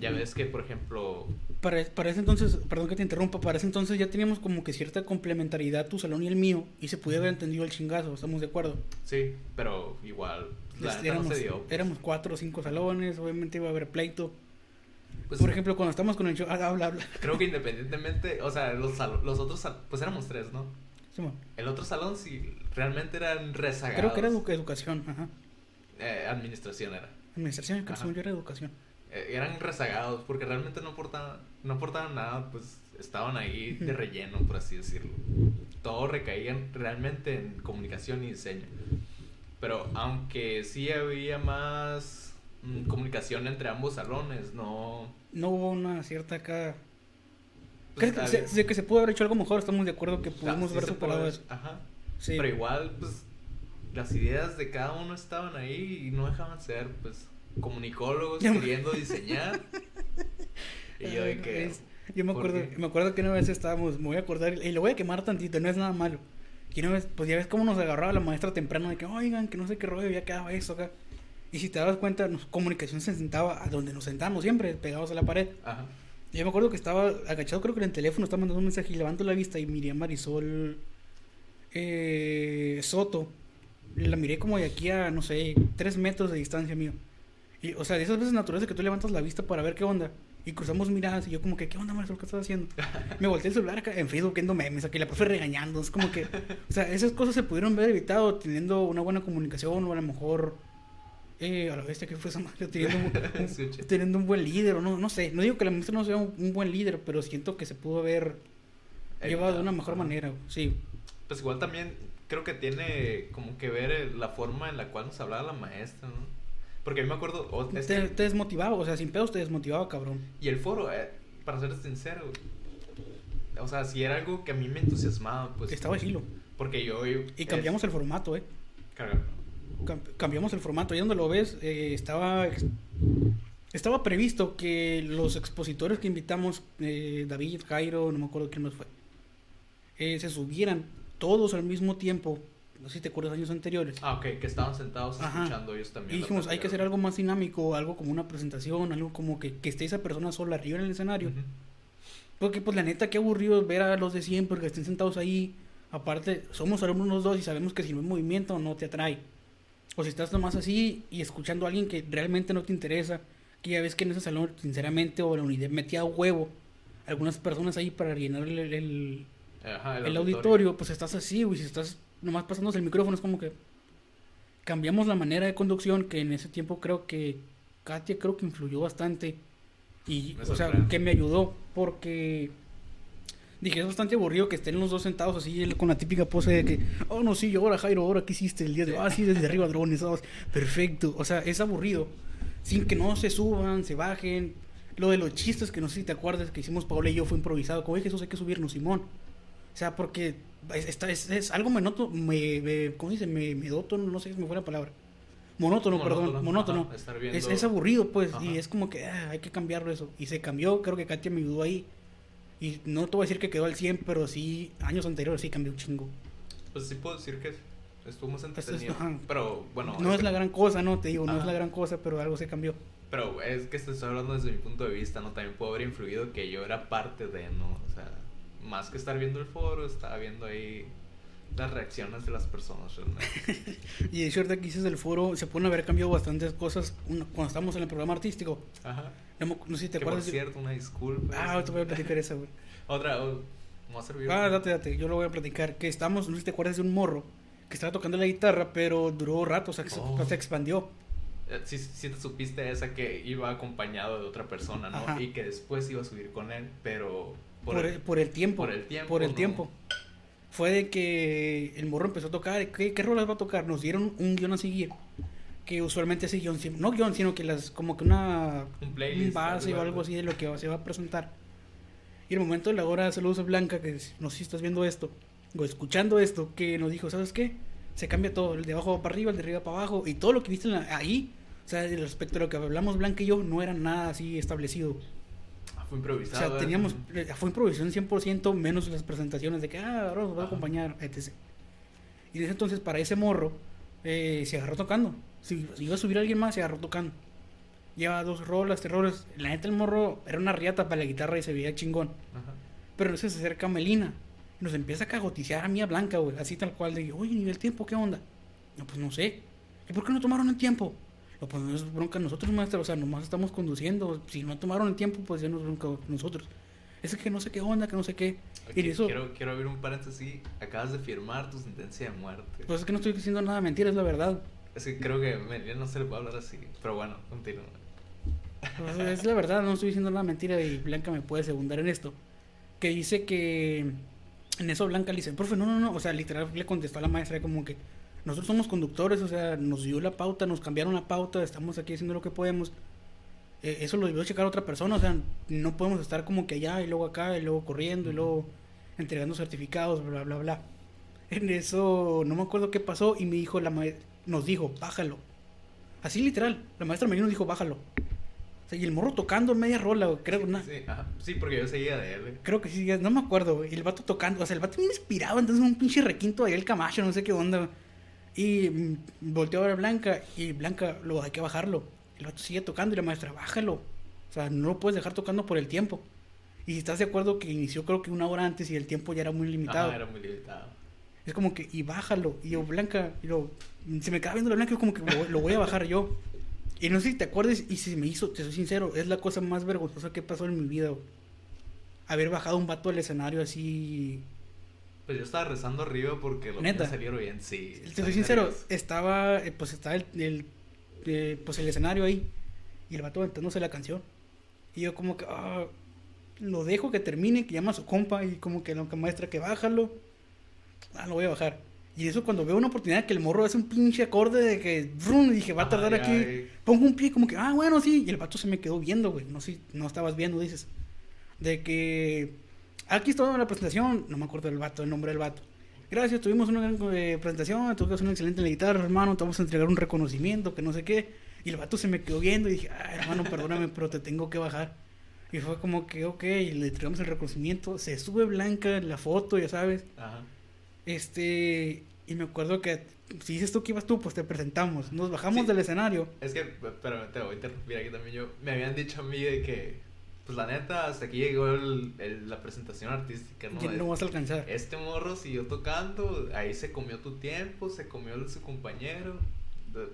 Ya ves que, por ejemplo, Para, para ese entonces, perdón que te interrumpa, para ese entonces ya teníamos como que cierta complementariedad tu salón y el mío y se pudiera haber entendido el chingazo, ¿estamos de acuerdo? sí, pero igual, la Este, neta no éramos, se dio. pues. éramos cuatro o cinco salones, obviamente iba a haber pleito. Pues, Por ejemplo, cuando estamos con el show, (laughs) habla, habla. creo que independientemente, o sea, los, los otros, pues éramos tres, ¿no? Simón. El otro salón sí realmente eran rezagados. Creo que era edu- educación, ajá. Eh, administración era. Administración, según yo era educación. Eh, eran rezagados porque realmente no aportaban, no aportaban nada, pues estaban ahí de relleno, por así decirlo. Todo recaía en- realmente en comunicación y diseño. Pero aunque sí había más mm, comunicación entre ambos salones, no... No hubo una cierta acá pues, ¿Crees que se, que se pudo haber hecho algo mejor? Estamos de acuerdo que pudimos haber superado eso. Ajá. Sí. Pero igual, pues, las ideas de cada uno estaban ahí y no dejaban ser, pues, comunicólogos (laughs) queriendo diseñar. y yo de que... Yo me ¿por acuerdo, me acuerdo que una vez estábamos, me voy a acordar, y lo voy a quemar tantito, no es nada malo. Y una vez, pues ya ves cómo nos agarraba la maestra temprano de que, oigan, que no sé qué rollo, ya quedaba eso acá. Y si te das cuenta, nos, comunicación se sentaba a donde nos sentamos siempre, pegados a la pared. Ajá. Yo me acuerdo que estaba agachado, creo que en el teléfono, estaba mandando un mensaje y levanto la vista y miré a Marisol eh, Soto. La miré como de aquí a, no sé, tres metros de distancia mío. Y, o sea, de esas veces naturales que tú levantas la vista para ver qué onda. Y cruzamos miradas y yo como que, ¿qué onda, Marisol? ¿Qué estás haciendo? Me volteé el celular acá en Facebook viendo memes, aquí la profe regañando. Es como que, o sea, esas cosas se pudieron haber evitado teniendo una buena comunicación o a lo mejor... Eh, a la bestia que fue esa madre, (laughs) teniendo un, un- Escuché. teniendo un buen líder o no, no sé. No digo que la maestra no sea un, un buen líder, pero siento que se pudo haber llevado de una mejor manera. Sí, Pues igual también creo que tiene como que ver el- la forma en la cual nos hablaba la maestra, ¿no? Porque a mí me acuerdo... o- es te, que- te desmotivaba, o sea, sin pedos te desmotivaba, cabrón. y el foro, eh, para ser sincero, o sea, si era algo que a mí me entusiasmaba, pues... Estaba chilo. Porque yo... Y cambiamos el formato, ¿eh? el... Cam- cambiamos el formato. Ahí donde lo ves, eh, estaba estaba previsto que los expositores que invitamos, eh, David, Jairo, no me acuerdo quién más fue, eh, se subieran todos al mismo tiempo. No sé si te acuerdas años anteriores. Ah, ok, que estaban sentados Ajá. escuchando ellos también. Y dijimos, hay que hacer algo más dinámico, algo como una presentación, algo como que, que esté esa persona sola arriba en el escenario. Porque pues la neta, qué aburrido ver a los de siempre que estén sentados ahí. Aparte, somos alumnos los dos y sabemos que si no hay movimiento no te atrae. O si estás nomás así y escuchando a alguien que realmente no te interesa, que ya ves que en ese salón, sinceramente, o la unidad metía huevo algunas personas ahí para llenar el, el- Ajá, el auditorio, pues estás así, güey. Si estás nomás pasándose el micrófono, es como que cambiamos la manera de conducción, que en ese tiempo creo que Katia creo que influyó bastante. Y, Me o sea, que me ayudó, porque dije, es bastante aburrido que estén los dos sentados así él con la típica pose de que, oh, no, sí, ahora Jairo, ahora qué hiciste el día de hoy? Ah, sí, desde arriba drones, ah, perfecto. O sea, es aburrido. Sin que no se suban, se bajen. Lo de los chistes que no sé si te acuerdas que hicimos Paola y yo fue improvisado. Como, Jesús, hay que subirnos, Simón. O sea, porque es, es, es algo monótono, me, me- ¿cómo dice? Me, medótono, no sé si me fue la palabra. Monótono, Monótono, perdón, monótono. ajá, viendo- Es, es aburrido, pues, Ajá. y es como que ah, hay que cambiarlo eso. Y se cambió, creo que Katia me ayudó ahí. Y no te voy a decir que quedó al 100, pero sí, años anteriores sí cambió un chingo. Pues sí puedo decir que estuvo más entretenido. pero bueno. no es que- la gran cosa, ¿no? Te digo, no es la gran cosa, pero algo se cambió. Pero es que estoy hablando desde mi punto de vista, ¿no? También puedo haber influido que yo era parte de, ¿no? O sea, más que estar viendo el foro, estaba viendo ahí las reacciones de las personas, realmente. (laughs) Y de ahorita que dices del foro, se pueden haber cambiado bastantes cosas cuando estamos en el programa artístico. Ajá. No, no sé si te que por acuerdas. de- cierto, una disculpa. Ah, ahorita voy a platicar esa, güey. (laughs) Otra, oh, me va a servir. Ah, date, date, yo lo voy a platicar. Que estamos, no sé si te acuerdas de un morro que estaba tocando la guitarra, pero duró rato, o sea, que se- Oh. se expandió. Eh, Sí, sí te supiste esa que iba acompañado de otra persona, ¿no? Ajá. Y que después iba a subir con él, pero... Por, el, por el tiempo. por el tiempo, Por el ¿no? tiempo. Fue de que el morro empezó a tocar. ¿Qué, qué rolas va a tocar? Nos dieron un guion a seguir. Que usualmente ese guion, no guion, sino que las, como que una Un playlist, base o algo, así de lo que se va a presentar. Y el momento de la hora, saludos a Blanca, que no sé si estás viendo esto, o escuchando esto, que nos dijo, ¿sabes qué? Se cambia todo, el de abajo va para arriba, el de arriba para abajo, y todo lo que viste ahí, o sea, respecto a lo que hablamos Blanca y yo, no era nada así establecido. Fue O improvisado. sea, ¿eh? teníamos, eh, fue improvisación 100%, menos las presentaciones de que, ah, ahora nos va a acompañar, etc. Y desde entonces, para ese morro, eh, se agarró tocando. Si, si iba a subir alguien más, se agarró tocando. Lleva dos rolas, tres rolas. La neta, el morro era una riata para la guitarra y se veía chingón. Ajá. Pero entonces se acerca Melina. Y nos empieza a cagoticear a mí a Blanca, güey. Así tal cual. De, oye, ¿y el tiempo qué onda? No, pues no sé. ¿Y por qué no tomaron el tiempo? Pues no es bronca nosotros, maestro. O sea, nomás estamos conduciendo. Si no tomaron el tiempo, pues ya nos bronca nosotros. Es que no sé qué onda, que no sé qué. Y eso, quiero, quiero abrir un paréntesis. Acabas de firmar tu sentencia de muerte. pues es que no estoy diciendo nada mentira, es la verdad. Es que creo que Melina no se le puede hablar así. Pero bueno, continúa. Pues, es la verdad, no estoy diciendo nada mentira y Blanca me puede segundar en esto. Que dice que en eso Blanca le dice, profe, no, no, no, o sea, literal le contestó a la maestra como que nosotros somos conductores, o sea, nos dio la pauta, nos cambiaron la pauta, estamos aquí haciendo lo que podemos. Eh, eso lo debió checar otra persona, o sea, no podemos estar como que allá y luego acá y luego corriendo y luego entregando certificados, bla, bla, bla. En eso no me acuerdo qué pasó y me dijo la ma- nos dijo, bájalo. Así literal, la maestra me nos dijo, bájalo. O sea, y el morro tocando media rola, creo, na- Sí, ajá. sí, porque yo seguía de él. creo que sí, no me acuerdo, güey. Y el vato tocando, o sea, el vato bien inspirado, entonces un pinche requinto ahí el Camacho, no sé qué onda. güey. Y mm, volteó a ver a Blanca y Blanca, lo hay que bajarlo. El vato sigue tocando y la maestra, bájalo. O sea, no lo puedes dejar tocando por el tiempo. Y si estás de acuerdo que inició creo que una hora antes y el tiempo ya era muy limitado. Ajá, era muy limitado. Es como que, y bájalo. Y yo, Blanca, y lo, se me queda viendo la Blanca, y como que lo, lo voy a bajar yo. Y no sé si te acuerdas, y si me hizo, te soy sincero, es la cosa más vergonzosa que pasó en mi vida. Haber bajado un vato al escenario así. Pues yo estaba rezando arriba porque lo Neta. bien, sí. Te soy sincero, nervioso. estaba, eh, pues estaba el, el, eh, pues el escenario ahí. Y el vato aventándose la canción. Y yo como que, ah, lo dejo que termine, que llama a su compa y como que la maestra que bájalo. Ah, lo voy a bajar. Y eso cuando veo una oportunidad que el morro hace un pinche acorde de que, brum, dije, va a tardar aquí. Pongo un pie como que, ah, bueno, sí. Y el vato se me quedó viendo, güey. No sé, no estabas viendo, dices. De que, aquí está la presentación. No me acuerdo del vato, el nombre del vato. Gracias, tuvimos una gran eh, presentación, tocas una excelente en la guitarra, hermano, te vamos a entregar un reconocimiento, que no sé qué. Y el vato se me quedó viendo y dije, ah, hermano, perdóname, pero te tengo que bajar. Y fue como que, ok, le entregamos el reconocimiento, se sube blanca la foto, ya sabes. Ajá. Este, y me acuerdo que si dices tú que ibas tú, pues te presentamos. Nos bajamos Sí. del escenario. Es que, pero te voy a interrumpir aquí también yo. Me habían dicho a mí de que, pues la neta, hasta aquí llegó el, el- la presentación artística, ¿no? no vas a alcanzar. Este morro siguió tocando, ahí se comió tu tiempo, se comió el de su compañero.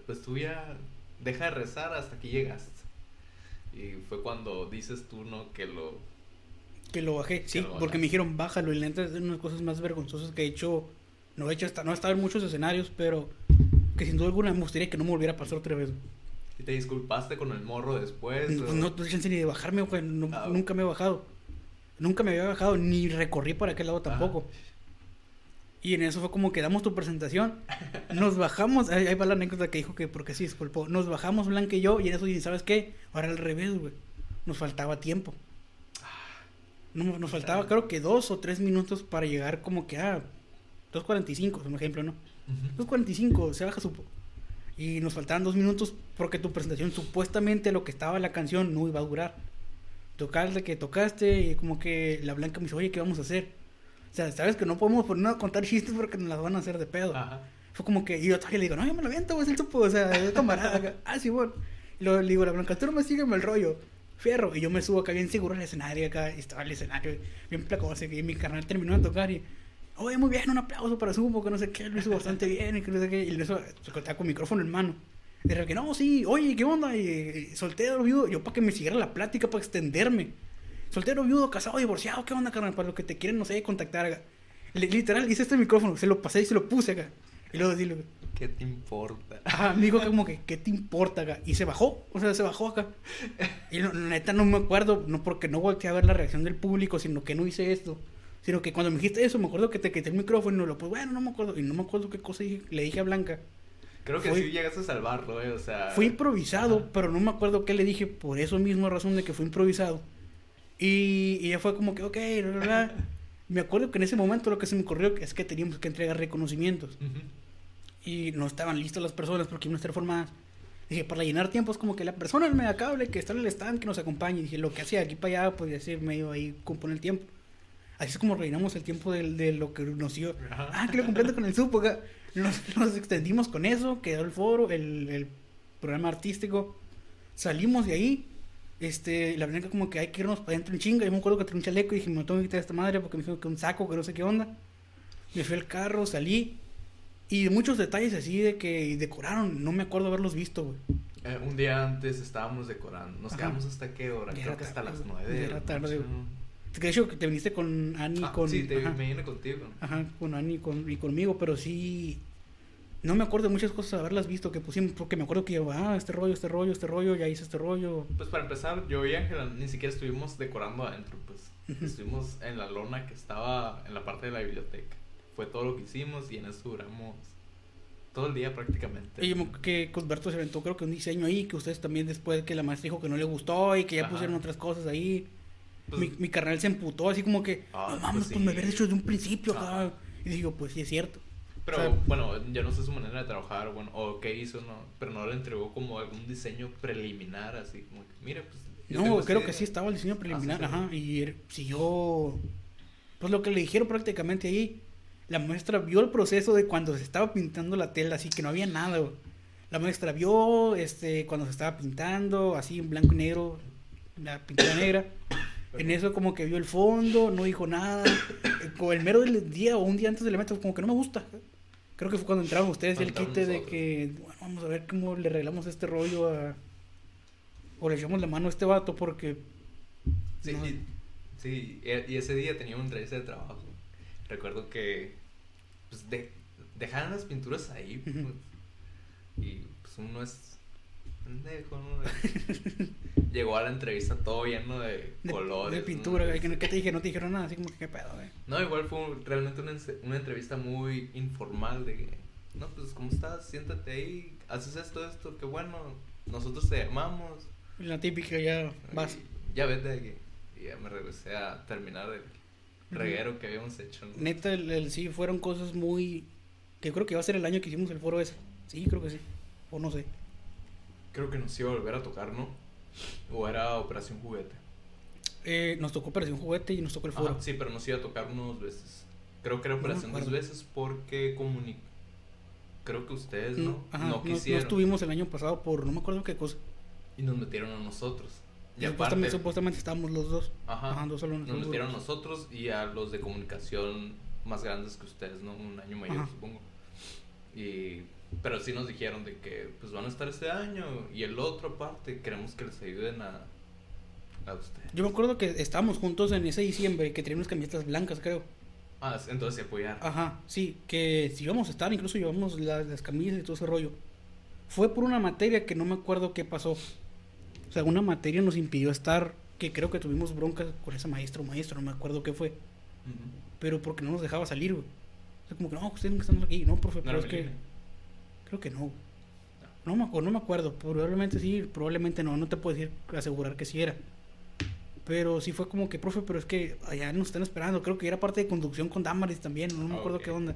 pues tú ya deja de rezar hasta que llegaste. Y fue cuando dices tú, ¿no? Que lo... Que lo bajé, sí, lo porque me dijeron, bájalo. Y la neta es de unas cosas más vergonzosas que he hecho. No he hecho, hasta, no he estado en muchos escenarios, pero que sin duda alguna me gustaría que no me volviera a pasar otra vez. ¿Y te disculpaste con el morro después? Pues o- no tuve chance ni de bajarme, güey. no- Ah, nunca me he bajado. Nunca me había bajado, ni recorrí para aquel lado tampoco. Y en eso fue como que damos tu presentación. (laughs) Nos bajamos. Ahí, va la anécdota que dijo que porque sí, disculpó. Nos bajamos Blanca y yo. Y en eso, dije, ¿sabes qué? Ahora al revés, güey. Nos faltaba tiempo. No, nos faltaba, creo que dos o tres minutos para llegar como que a 2.45, es un ejemplo, ¿no? Ujú. 2.45, se baja su... Y nos faltaban dos minutos porque tu presentación, supuestamente lo que estaba la canción, no iba a durar. Tocarle que tocaste y como que la Blanca me dice, oye, ¿qué vamos a hacer? O sea, sabes que no podemos ponernos a contar chistes porque nos las van a hacer de pedo. Ajá. Fue como que, y yo todavía le digo, no, yo me lo aviento, güey, es el topo, o sea, es camarada. ah, sí, bueno. Y luego le digo la Blanca, tú no me sígueme el rollo, fierro. Y yo me subo acá bien seguro al escenario, acá, y estaba el escenario bien placoso, y mi carnal terminó de tocar y, oye, muy bien, un aplauso para Supo, que no sé qué, lo hizo bastante bien, y que no sé qué. Y eso, se contaba con micrófono en mano. Y de que, no, sí, oye, ¿qué onda? Y, y soltero, viudo, yo para que me siguiera la plática, para extenderme. Soltero, viudo, casado, divorciado, ¿qué onda, carnal? Para lo que te quieren, no sé, contactar acá. Li- Literal, hice este micrófono, se lo pasé y se lo puse acá. Y luego decirle, ¿Qué te importa? Ajá, me dijo como que, ¿qué te importa acá? Y se bajó, o sea, se bajó acá. Y no- neta no me acuerdo, no porque no volteé a ver la reacción del público, sino que no hice esto. Sino que cuando me dijiste eso, me acuerdo que te quité el micrófono y lo, pues bueno, no me acuerdo. Y no me acuerdo qué cosa dije- le dije a Blanca. Creo que Fue- sí llegaste a salvarlo, ¿eh? O sea... Fue improvisado, Ajá. pero no me acuerdo qué le dije por eso mismo razón de que fue improvisado. Y, y ya fue como que, ok, bla, bla, bla. (laughs) Me acuerdo que en ese momento lo que se me ocurrió es que teníamos que entregar reconocimientos. Y no estaban listas las personas porque iban a estar formadas. Dije, para llenar tiempos, como que la persona del megacable que está en el stand que nos acompañe. Dije, lo que hacía aquí para allá, pues decir, medio ahí componer el tiempo. Así es como rellenamos el tiempo de, lo que nos dio. Ajá. Ah, que lo comprendo con el supo. Nos, nos extendimos con eso, quedó el foro, el, el programa artístico. Salimos de ahí. Este, la verdad como que hay que irnos para adentro en chinga. Yo me acuerdo que tenía un chaleco y dije, me tengo que quitar esta madre porque me dijo que un saco, que no sé qué onda. Me fui al carro, salí. Y muchos detalles así de que decoraron, no me acuerdo haberlos visto, güey. Eh, un día antes estábamos decorando. ¿Nos Ajá. quedamos hasta qué hora? Ya Creo que hasta tarde, las nueve. Era la tarde, güey. De hecho que te viniste con Ani Ah, con. sí, te, ajá, me vine contigo. ajá, con Ani con, y conmigo, pero sí. No me acuerdo de muchas cosas haberlas visto que pusimos, porque me acuerdo que yo, ah, este rollo, este rollo, este rollo, ya hice este rollo. Pues para empezar, yo y Ángela ni siquiera estuvimos decorando adentro, pues. Estuvimos en la lona que estaba en la parte de la biblioteca. Fue todo lo que hicimos y en eso duramos todo el día prácticamente. Y que Cosberto se aventó, creo que un diseño ahí, que ustedes también después que la maestra dijo que no le gustó y que ya Ajá. pusieron otras cosas ahí. Pues, mi, mi carnal se emputó así como que, Ah, no mames, pues pues, me hubieras dicho desde un principio. Y digo, pues sí es cierto. Pero o sea- bueno, yo no sé su manera de trabajar, bueno, o qué hizo, no, pero no le entregó como algún diseño preliminar, así como que, mire, pues. No, creo idea". que sí estaba el diseño preliminar, Ah, sí, sí. ajá, y er- siguió, pues lo que le dijeron prácticamente ahí, la maestra vio el proceso de cuando se estaba pintando la tela, así que no había nada, güey. La maestra vio, este, cuando se estaba pintando, así en blanco y negro, la pintura negra, en eso como que vio el fondo, no dijo nada, Eh, con el mero del día o un día antes del evento, como que no me gusta. Creo que fue cuando entraron ustedes y el quite de que, bueno, vamos a ver cómo le arreglamos este rollo a... O le echamos la mano a este vato porque... Sí, no. y, sí, y ese día tenía una entrevista de trabajo. Recuerdo que, pues, de, dejaron las pinturas ahí, pues, y pues uno es pendejo, ¿no? (laughs) Llegó a la entrevista todo lleno de, de, colores. de ¿no? pintura, güey, que no- ¿qué te (laughs) dije? No te dijeron nada, así como que qué pedo, güey. No, igual fue un- realmente una, una entrevista muy informal de que, no, pues, ¿cómo estás? Siéntate ahí, haces esto, esto, qué bueno, nosotros te llamamos. La típica ya vas. Y ya vete de aquí. Y ya me regresé a terminar el reguero que habíamos hecho. ¿no? Neta, el, el- sí, fueron cosas muy... Que creo que va a ser el año que hicimos el foro ese. Sí, creo que sí. O no sé. Creo que nos iba a volver a tocar, ¿no? O era Operación Juguete. Eh, nos tocó Operación Juguete y nos tocó el Ajá, foro. sí, pero nos iba a tocar unas veces. Creo que era No Operación dos veces porque comuni... Creo que ustedes, ¿no? No, ajá, no no- no quisieron. estuvimos el año pasado por no me acuerdo qué cosa. Y nos metieron a nosotros. Y supuestamente, aparte, supuestamente estábamos los dos. Ajá. Ajá, dos salones. nos metieron a nosotros y a los de comunicación más grandes que ustedes, ¿no? Un año mayor, Ajá. supongo. Y Pero sí nos dijeron de que pues van a estar este año y el otro aparte queremos que les ayuden a, a ustedes. Yo me acuerdo que estábamos juntos en ese diciembre que teníamos camisetas blancas, creo. Ah, entonces se apoyaron. Ajá, sí, que si íbamos a estar, incluso llevamos las, las camisas y todo ese rollo. Fue por una materia que no me acuerdo qué pasó. O sea, una materia nos impidió estar, que creo que tuvimos broncas con ese maestro o maestro, no me acuerdo qué fue. Pero porque no nos dejaba salir, güey. O sea, como que no, ustedes nunca están aquí. No, profe, ¿No pero es que. Creo que no. No me, acuerdo, no me acuerdo. Probablemente sí, probablemente no. No te puedo decir, asegurar que sí era. Pero sí fue como que, profe, pero es que allá nos están esperando. Creo que era parte de conducción con Damaris también. No me acuerdo qué onda.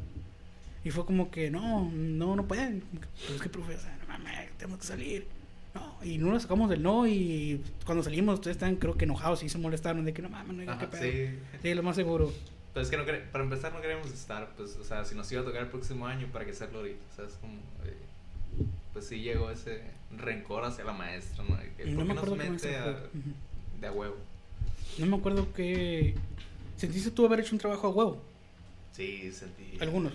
Y fue como que, no, no, no pueden. Pero es que, profe, o sea, no mames, tenemos que salir. No, y no nos sacamos del no. Y cuando salimos, ustedes estaban, creo que enojados y se molestaron de que no mames, no digan qué pedo. sí. Sí, lo más seguro. Pues es que no para empezar no queremos estar, pues, o sea, si nos iba a tocar el próximo año, ¿para qué hacerlo ahorita? O sea, es como, eh, pues sí llegó ese rencor hacia la maestra, ¿no? Que, Y ¿Por no me nos acuerdo mete a-. Ujú. de a huevo? No me acuerdo que. ¿Sentiste tú haber hecho un trabajo a huevo? Sí, sentí. Algunos.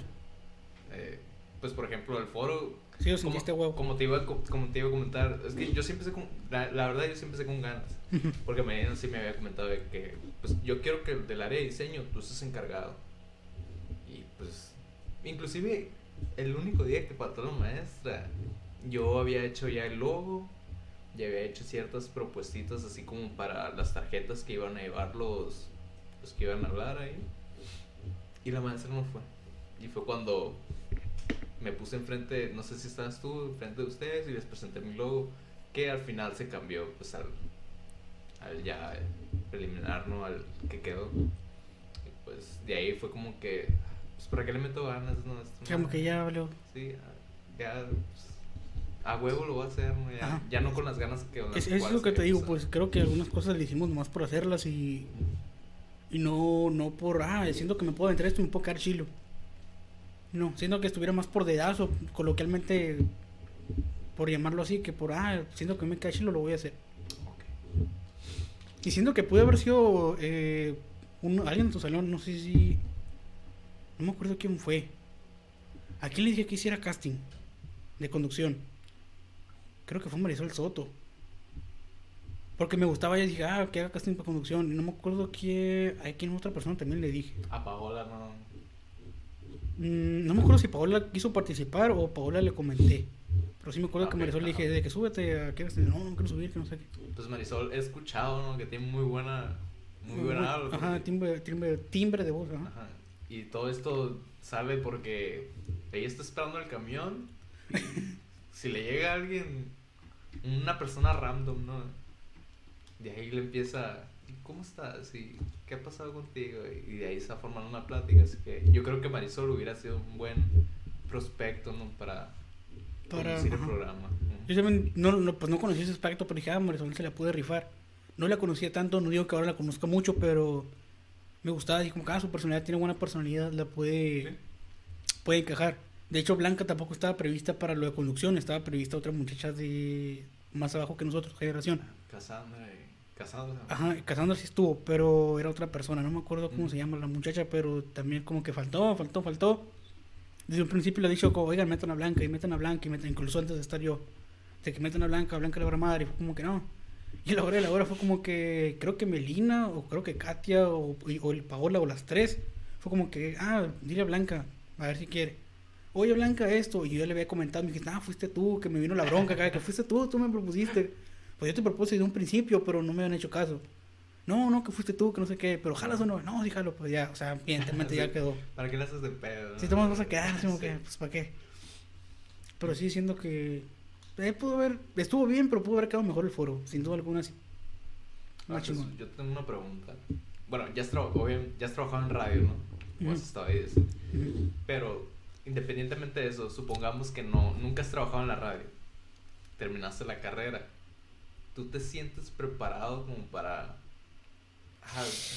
eh, pues por ejemplo, el foro. Sí, lo como, sentiste a huevo. como te, iba como te iba a comentar, es que yo siempre sé con. La, la verdad, yo siempre sé con ganas. Porque Mariana sí me había comentado de que, pues yo quiero que del área de diseño tú estés encargado. Y pues, inclusive el único día que faltó la maestra, yo había hecho ya el logo, ya había hecho ciertas propuestitas así como para las tarjetas que iban a llevar los, los que iban a hablar ahí. Y la maestra no fue. Y fue cuando me puse enfrente, no sé si estabas tú, enfrente de ustedes y les presenté mi logo, que al final se cambió pues al, al ya preliminar, ¿no? Al que quedó. Y pues de ahí fue como que, pues ¿para qué le meto ganas, no? Esto Como no- que ya habló. Sí, ya, pues, a huevo lo voy a hacer. Ya, ya no con las ganas que... Es, es lo que te digo, usar. pues creo que algunas cosas le hicimos nomás por hacerlas y, y no, no por, ah, siento que me puedo entrar esto me puedo quedar chilo. No, siento que estuviera más por dedazo, coloquialmente, por llamarlo así, que por, ah, siento que me chilo, lo voy a hacer. Ok. Y siento que pude haber sido eh, un, alguien en tu salón, no sé si. No me acuerdo quién fue. ¿A quién le dije que hiciera casting de conducción? Creo que fue Marisol Soto. Porque me gustaba y dije, ah, que haga casting para conducción. Y no me acuerdo quién. A quién otra persona también le dije. A Paola no... Mm, no me acuerdo si Paola quiso participar o Paola le comenté. Pero sí me acuerdo que Ok, Marisol le dije, de que súbete a que No, no quiero subir, que no sé qué. Pues Marisol he escuchado, ¿no? Que tiene muy buena... Muy buena. Ajá, timbre, timbre, timbre de voz, ajá. Ajá. Y todo esto sale porque ella está esperando el camión. y (laughs) si le llega alguien, una persona random, ¿no? De ahí le empieza, ¿cómo estás? ¿Y qué ha pasado contigo? Y de ahí se va formando una plática. Así que yo creo que Marisol hubiera sido un buen prospecto, ¿no? Para, Para- el programa. Yo también no, no, pues no conocí ese aspecto, pero dije, ah, Marisol se la pude rifar. No la conocía tanto, no digo que ahora la conozca mucho, pero me gustaba, dije, como que ah, su personalidad tiene buena personalidad, la puede, Sí. puede encajar. De hecho, Blanca tampoco estaba prevista para lo de conducción, estaba prevista otra muchacha de más abajo que nosotros, generación. Cassandra y... Cassandra. Ajá, Cassandra sí estuvo, pero era otra persona, no me acuerdo cómo Mm. se llama la muchacha, pero también como que faltó, faltó, faltó. Desde un principio le he dicho, como, oigan, metan a Blanca y metan a Blanca y metan, incluso antes de estar yo, de que metan a Blanca, Blanca le va a madre, y fue como que no. Y a la hora de la hora fue como que, creo que Melina, o creo que Katia, o, o el Paola, o las tres, fue como que, ah, dile a Blanca, a ver si quiere. Oye, Blanca, esto, y yo le había comentado, me dije, ah, fuiste tú, que me vino la bronca, (laughs) que fuiste tú, tú me propusiste. Pues yo te propuse de un principio, pero no me han hecho caso. No, no, que fuiste tú, que no sé qué, pero jalas o no. No, sí, jalo, pues ya, o sea, evidentemente (laughs) ya quedó. ¿Para qué le haces de pedo? Si te vas a quedar, así como que, pues, ¿para qué? Pero sí, siento que eh, pudo haber, estuvo bien, pero pudo haber quedado mejor el foro, sin duda alguna, sí. Ah, pues, yo tengo una pregunta. Bueno, ya has, ya trabajado en radio, ¿no? O has estado ahí. Pero, independientemente de eso, supongamos que no, nunca has trabajado en la radio. Terminaste la carrera. ¿Tú te sientes preparado como para...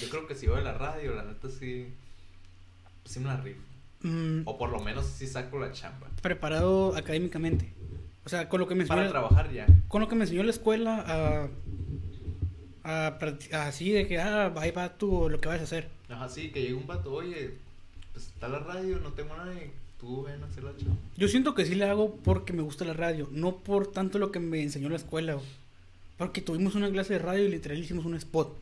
Yo creo que si voy a la radio, la neta sí... Sí me la rifo. Mm, O por lo menos sí saco la chamba. preparado académicamente. O sea, con lo que me enseñó, Para trabajar ya. con lo que me enseñó la escuela a, así de que, ah, ahí va tú lo que vas a hacer. Ajá, sí, que llega un vato, oye, pues está la radio, no tengo nadie. tú ven a hacer la chamba. Yo siento que sí la hago porque me gusta la radio, no por tanto lo que me enseñó la escuela. güey. Porque tuvimos una clase de radio y literal hicimos un spot.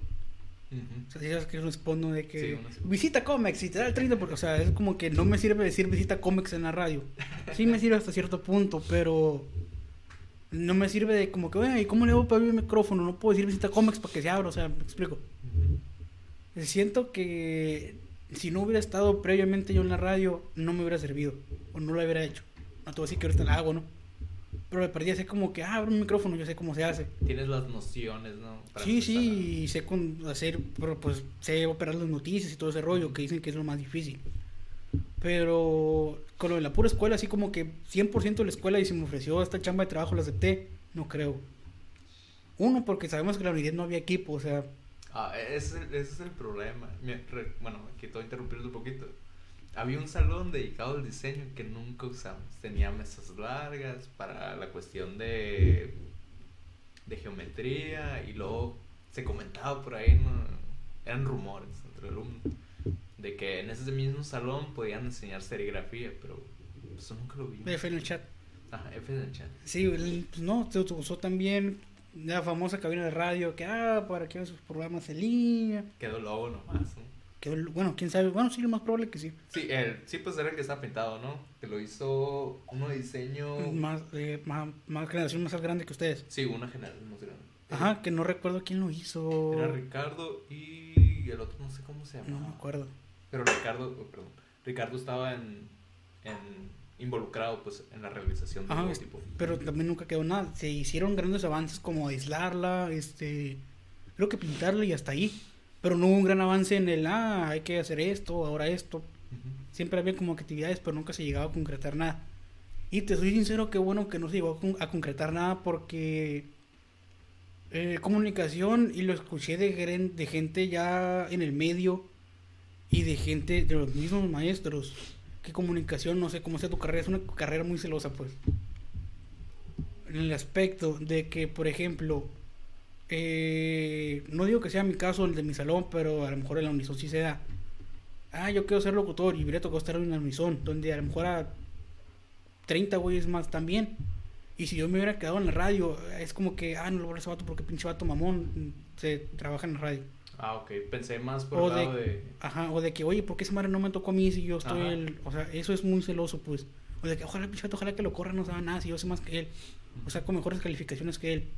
Ujú. O sea, si sabes que es un spot, ¿no? De que Sí, visita Comex y te da el 30%. Porque, o sea, es como que no me sirve decir visita Comex en la radio. Sí me sirve hasta cierto punto, pero no me sirve de como que, oye, ¿y cómo le hago para abrir el micrófono? No puedo decir visita Comex para que se abra, o sea, me explico. Ujú. Siento que si no hubiera estado previamente yo en la radio, no me hubiera servido. O no lo hubiera hecho. No te voy a decir que ahorita la hago, ¿no? Pero de perdida sé como que, ah, abre un micrófono, yo sé cómo se hace. Tienes las nociones, ¿no? Para Sí, empezar sí, y sé con hacer, pero pues sé operar las noticias y todo ese rollo que dicen que es lo más difícil. Pero con lo de la pura escuela, así como que 100% de la escuela y se me ofreció esta chamba de trabajo, la acepté, no creo. Uno, porque sabemos que en la unidad no había equipo, o sea, Ah, ese, ese es el problema. Bueno, aquí te voy a interrumpir un poquito. Había un salón dedicado al diseño que nunca usamos. Tenía mesas largas para la cuestión de, de geometría y luego se comentaba por ahí, ¿no? eran rumores entre alumnos, de que en ese mismo salón podían enseñar serigrafía, pero eso nunca lo vi. F en el chat. Ajá, F en el chat. Sí, el- pues no, se usó también la famosa cabina de radio que, ah, para que hagan sus programas en línea. Quedó logo nomás, ¿no? Que, bueno, quién sabe, bueno, sí, lo más probable que sí. Sí, el, sí, pues era el que está pintado, ¿no? Que lo hizo uno de diseño. Más, eh, más, más generación más grande que ustedes. Sí, una generación más grande. Ajá, que no recuerdo quién lo hizo. Era Ricardo y el otro no sé cómo se No llamaba. me acuerdo. Pero Ricardo, oh, perdón. Ricardo estaba en, en involucrado pues en la realización del Ajá, logotipo. pero también nunca quedó nada. Se hicieron grandes avances como aislarla, este, creo que pintarla y hasta ahí. Pero no hubo un gran avance en el, ah, hay que hacer esto, ahora esto. Ujú. Siempre había como actividades, pero nunca se llegaba a concretar nada. Y te soy sincero, qué bueno que no se llegó a, con- a concretar nada porque eh, comunicación, y lo escuché de, de gente ya en el medio y de gente, de los mismos maestros, que comunicación, no sé cómo sea tu carrera, es una carrera muy celosa, pues. En el aspecto de que, por ejemplo, eh, no digo que sea mi caso el de mi salón, pero a lo mejor en la Unison sí se da. Ah, yo quiero ser locutor y hubiera tocado estar en la Unison, donde a lo mejor a 30 güeyes más también. Y si yo me hubiera quedado en la radio, es como que, ah, no lo voy a ese vato porque pinche vato mamón se trabaja en la radio. Ah, ok. Pensé más por O el lado de... Ajá, o de que, oye, ¿por qué esa madre no me tocó a mí si yo estoy Ajá. el... O sea, eso es muy celoso, pues. O de que, ojalá, pinche vato, ojalá que lo corra, no sabe nada si yo sé más que él. O sea, con mejores calificaciones que él.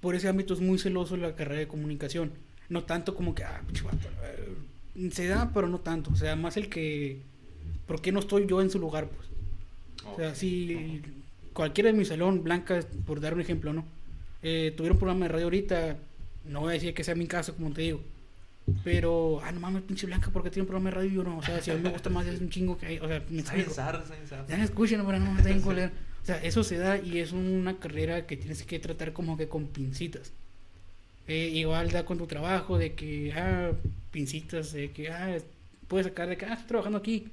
Por ese ámbito es muy celoso la carrera de comunicación. No tanto como que, ah, pinche vato. eh, Se da, pero no tanto. O sea, más el que... ¿Por qué no estoy yo en su lugar, pues? O sea, si cualquiera de mi salón, Blanca, por dar un ejemplo, ¿no? Eh, tuviera un programa de radio ahorita, no voy a decir que sea mi caso, como te digo. Pero, ah, no mames, pinche Blanca, porque tiene un programa de radio yo no. O sea, si a mí me gusta más, es un chingo que hay. O sea, me explico. Ya escuchen, pero no, está bien culero. O sea, eso se da y es una carrera que tienes que tratar como que con pincitas. Eh, igual da con tu trabajo, de que, ah, pincitas, de que, ah, puedes sacar de que, ah, estoy trabajando aquí.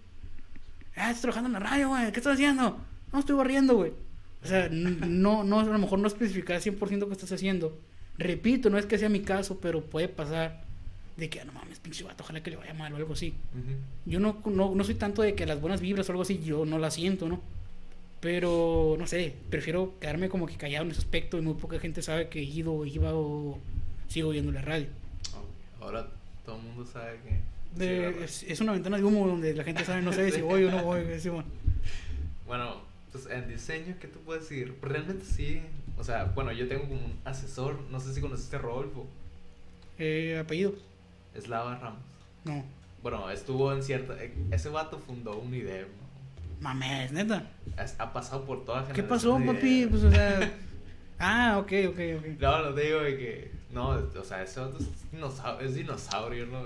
Ah, estoy trabajando en la radio, güey, ¿qué estás haciendo? No, estoy barriendo, güey. O sea, no, no, a lo mejor no especificar 100% qué estás haciendo. Repito, no es que sea mi caso, pero puede pasar de que, ah, no mames, pinche vato, ojalá que le vaya mal o algo así. Yo no, no, no soy tanto de que las buenas vibras o algo así, yo no las siento, ¿no? Pero, no sé, prefiero quedarme como que callado en ese aspecto y muy poca gente sabe que he ido, iba o sigo oyendo la radio. Ahora todo el mundo sabe que... De- es, es una ventana de humo donde la gente sabe, no sé si voy o no voy. (laughs) bueno. Pues en diseño, ¿qué tú puedes decir? Pues, Realmente sí. O sea, bueno, yo tengo como un asesor, no sé si conociste a Rodolfo, Eh, apellido, Eslava Ramos. no. Bueno, estuvo en cierta... e, Ese vato fundó un IDEM, ¿no? Mames, neta. Ha pasado por todas ¿Qué pasó, papi? Pues, o sea. Ah, ok, ok, ok. No, no te digo de que... No, o sea, ese vato es dinosaurio, es dinosaurio ¿no?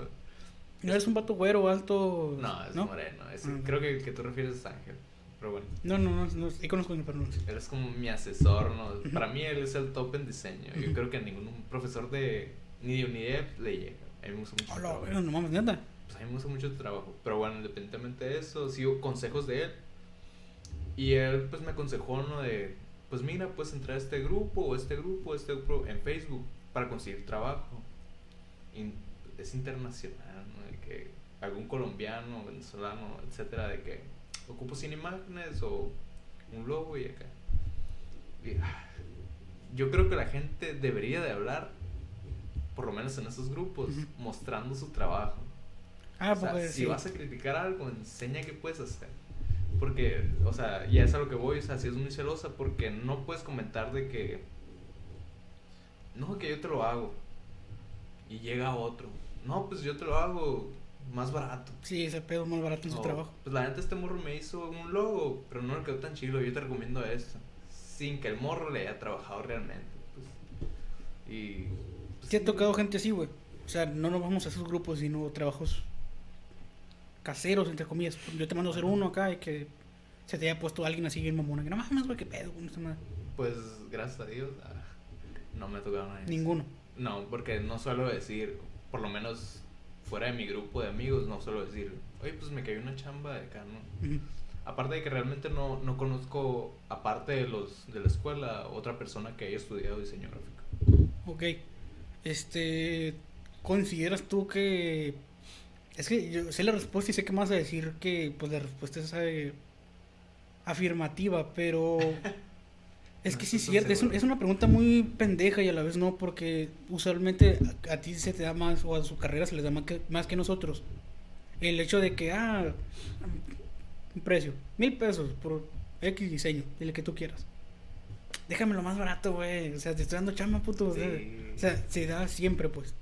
¿No eres un vato güero alto? No, es ¿no? moreno. es- Ah. Creo que el que tú refieres es Ángel. Pero bueno, No, no, no, no, sí conozco, pero no sé. él es como mi asesor, ¿no? Para mí él es el top en diseño. Yo Ujú. creo que a ningún profesor de... Ni de UNIDEP le llega. A mí me gusta mucho Hola, no mames, neta. Pues a mí me gusta mucho tu trabajo. Pero bueno, independientemente de eso, sigo consejos de él. Y él pues me aconsejó, ¿no? De, pues mira, puedes entrar a este grupo o este grupo, este grupo en Facebook para conseguir trabajo. In- es internacional, ¿no? De que algún colombiano, venezolano, etcétera, de que, ocupo 100 imágenes o un logo y acá. Y, ah, yo creo que la gente debería de hablar, por lo menos en esos grupos, mostrando su trabajo. Ah, O sea, porque si vas a criticar algo, enseña qué puedes hacer. Porque, o sea, ya es a lo que voy, o sea, si es muy celosa porque no puedes comentar de que, no, que yo te lo hago. Y llega otro. No, pues yo te lo hago más barato. Sí, ese pedo más barato en su O, trabajo. Pues la neta este morro me hizo un logo, pero no le quedó tan chido, yo te recomiendo esto. Sin que el morro le haya trabajado realmente. Pues. Y... pues, Sí ha tocado gente así, güey. O sea, no nos vamos a esos grupos, sino trabajos caseros, entre comillas. Yo te mando a hacer uno acá y que se te haya puesto alguien así bien mamona. Que no mames, güey, qué pedo con esta madre. Pues gracias a Dios, ah, no me de eso. Ninguno. No, porque no suelo decir, por lo menos fuera de mi grupo de amigos, no suelo decir, oye, pues me cayó una chamba de acá, ¿no? Aparte de que realmente no, no conozco, aparte de los de la escuela, otra persona que haya estudiado diseño gráfico. Ok. Este. ¿Consideras tú que.? Es que yo sé la respuesta y sé que me vas a decir que pues la respuesta es eh, afirmativa, pero. (laughs) Es No que sí es cierto, es, un- es una pregunta muy pendeja y a la vez no, porque usualmente a, a ti se te da más, o a su carrera se les da más que, más que nosotros. El hecho de que, ah, un precio, mil pesos por X diseño, el que tú quieras. Déjame lo más barato, güey. O sea, te estoy dando chamba, puto. o sea, Sí. O sea, se da siempre, pues.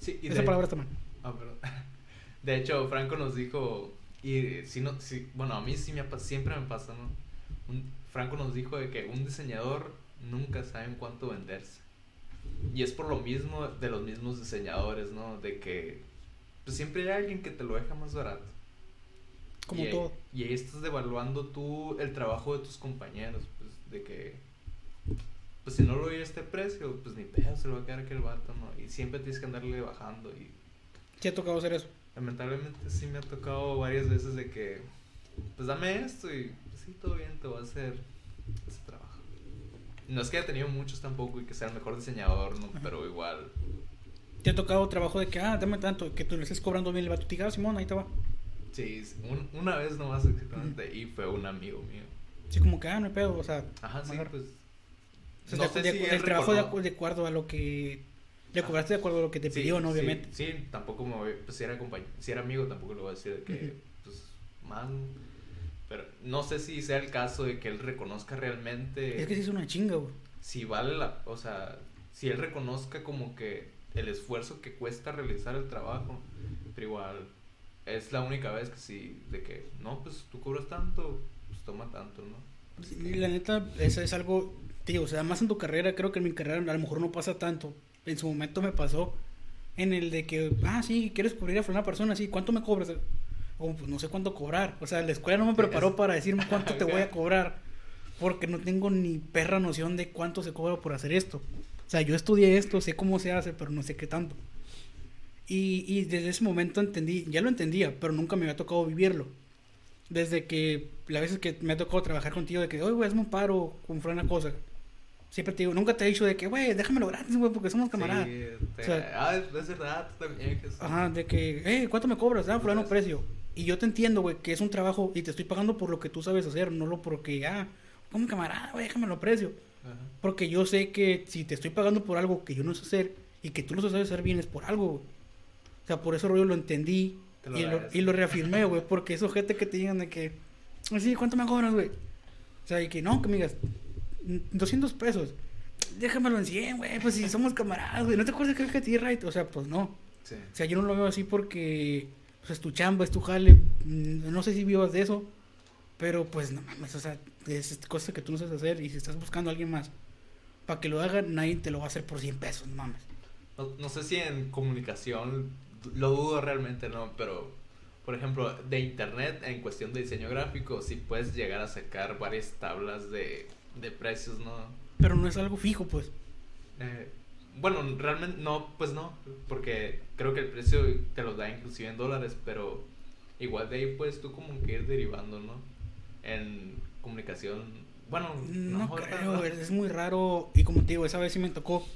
Sí, y Esa de- palabra está mal. Ah, perdón. (laughs) De hecho, Franco nos dijo, y si no, si, bueno, a mí sí me, siempre me pasa, ¿no? Un- Franco nos dijo de que un diseñador nunca sabe en cuánto venderse. Y es por lo mismo de los mismos diseñadores, ¿no? De que pues siempre hay alguien que te lo deja más barato. Como y ahí- todo. y ahí estás devaluando tú el trabajo de tus compañeros, pues, de que, pues si no lo doy a este precio, pues ni pedo se lo va a quedar aquel vato, ¿no? Y siempre tienes que andarle bajando y Sí ha tocado hacer eso. Lamentablemente sí me ha tocado varias veces de que, pues dame esto y pues sí, todo bien, te voy a hacer ese trabajo. No es que haya tenido muchos tampoco y que sea el mejor diseñador, ¿no? Pero igual, Te ha tocado trabajo de que, ah, dame tanto, que tú le estés cobrando bien el vato. Te diga, "Ah, Simón, ahí te va. sí, un- una vez nomás exactamente, y fue un amigo mío. Sí, como que, ah, no hay pedo, o sea. Ajá, sí, pues... O sea, no de- sé de- si el trabajo de acuerdo a lo que. Le cobraste de acuerdo a lo que te Sí, pidió, ¿no? sí, Obviamente. Sí, tampoco me voy, pues si era si era amigo tampoco le voy a decir de que, pues, man, pero no sé si sea el caso de que él reconozca realmente Es que sí es una chinga, güey. si vale la, o sea, si él reconozca como que el esfuerzo que cuesta realizar el trabajo, pero igual es la única vez que sí, de que, no, pues tú cobras tanto, pues toma tanto, ¿no? Y la neta, eso es algo, tío, o sea, más en tu carrera, creo que en mi carrera a lo mejor no pasa tanto. En su momento me pasó en el de que, ah, sí, quieres cubrir a una persona, sí, ¿cuánto me cobras? O pues no sé cuánto cobrar. O sea, la escuela no me preparó para decirme (laughs) cuánto te voy a cobrar. Porque no tengo ni perra noción de cuánto se cobra por hacer esto. O sea, yo estudié esto, sé cómo se hace, pero no sé qué tanto. Y, y desde ese momento entendí, ya lo entendía, pero nunca me había tocado vivirlo. Desde que, las veces que me ha tocado trabajar contigo, de que, oye, güey, hazme un paro con una cosa. Siempre te digo, nunca te he dicho de que, güey, déjamelo gratis, güey, porque somos camaradas. Sí, te- O sea- ah, es, verdad, también. que. Ajá, de que, eh, ¿cuánto me cobras? Ah, fulano precio. Y yo te entiendo, güey, que es un trabajo y te estoy pagando por lo que tú sabes hacer, no lo porque, ah, como camarada, güey, déjamelo precio. Ajá. Porque yo sé que si te estoy pagando por algo que yo no sé hacer y que tú lo sabes hacer bien es por algo, güey. O sea, por eso rollo lo entendí Te lo y, lo, y lo reafirmé, güey. Porque esos gente que te digan de que, sí, ¿cuánto me cobras, güey? O sea, y que no, que me digas, "Mm, 200 pesos. Déjamelo en 100, güey, pues si somos camaradas, güey. ¿No te acuerdas que dije a ti, right? O sea, pues no. Sí. O sea, yo no lo veo así porque pues, es tu chamba, es tu jale. mm, No sé si vivas de eso, pero pues no mames, o sea, es cosa que tú no sabes hacer y si estás buscando a alguien más para que lo haga, nadie te lo va a hacer por 100 pesos, no mames. No, no sé si en comunicación lo dudo realmente, ¿no? Pero, por ejemplo, de internet, en cuestión de diseño gráfico, sí puedes llegar a sacar varias tablas de, de precios, ¿no? Pero no es algo fijo, pues. Eh, bueno, realmente no, pues no, porque creo que el precio te lo da inclusive en dólares, pero igual de ahí puedes tú como que ir derivando, ¿no? En comunicación, bueno, No, creo, no. es muy raro. Y como te digo, esa vez sí me tocó.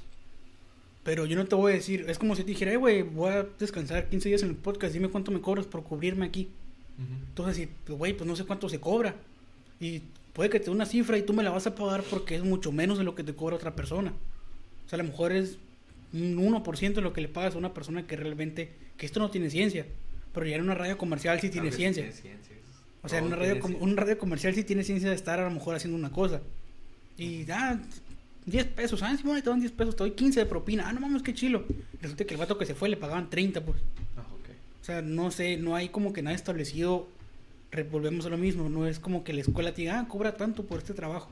Pero yo no te voy a decir, es como si te dijera, "Eh, güey, voy a descansar 15 días en el podcast, dime cuánto me cobras por cubrirme aquí. Entonces, si, pues, güey, pues no sé cuánto se cobra. Y puede que te dé una cifra y tú me la vas a pagar porque es mucho menos de lo que te cobra otra persona. O sea, a lo mejor es un 1% de lo que le pagas a una persona que realmente, que esto no tiene ciencia. Pero ya en una radio comercial sí tiene ciencia. tiene. O sea, en una radio, com- una radio comercial sí tiene ciencia de estar a lo mejor haciendo una cosa. Y ah, 10 pesos, ah, sí, bueno, te dan 10 pesos, te doy 15 de propina. Ah, no mames, qué chilo. Resulta que el vato que se fue le pagaban 30, pues. Ah. O sea, no sé, no hay como que nada establecido. Volvemos a lo mismo, no es como que la escuela te diga, ah, cobra tanto por este trabajo.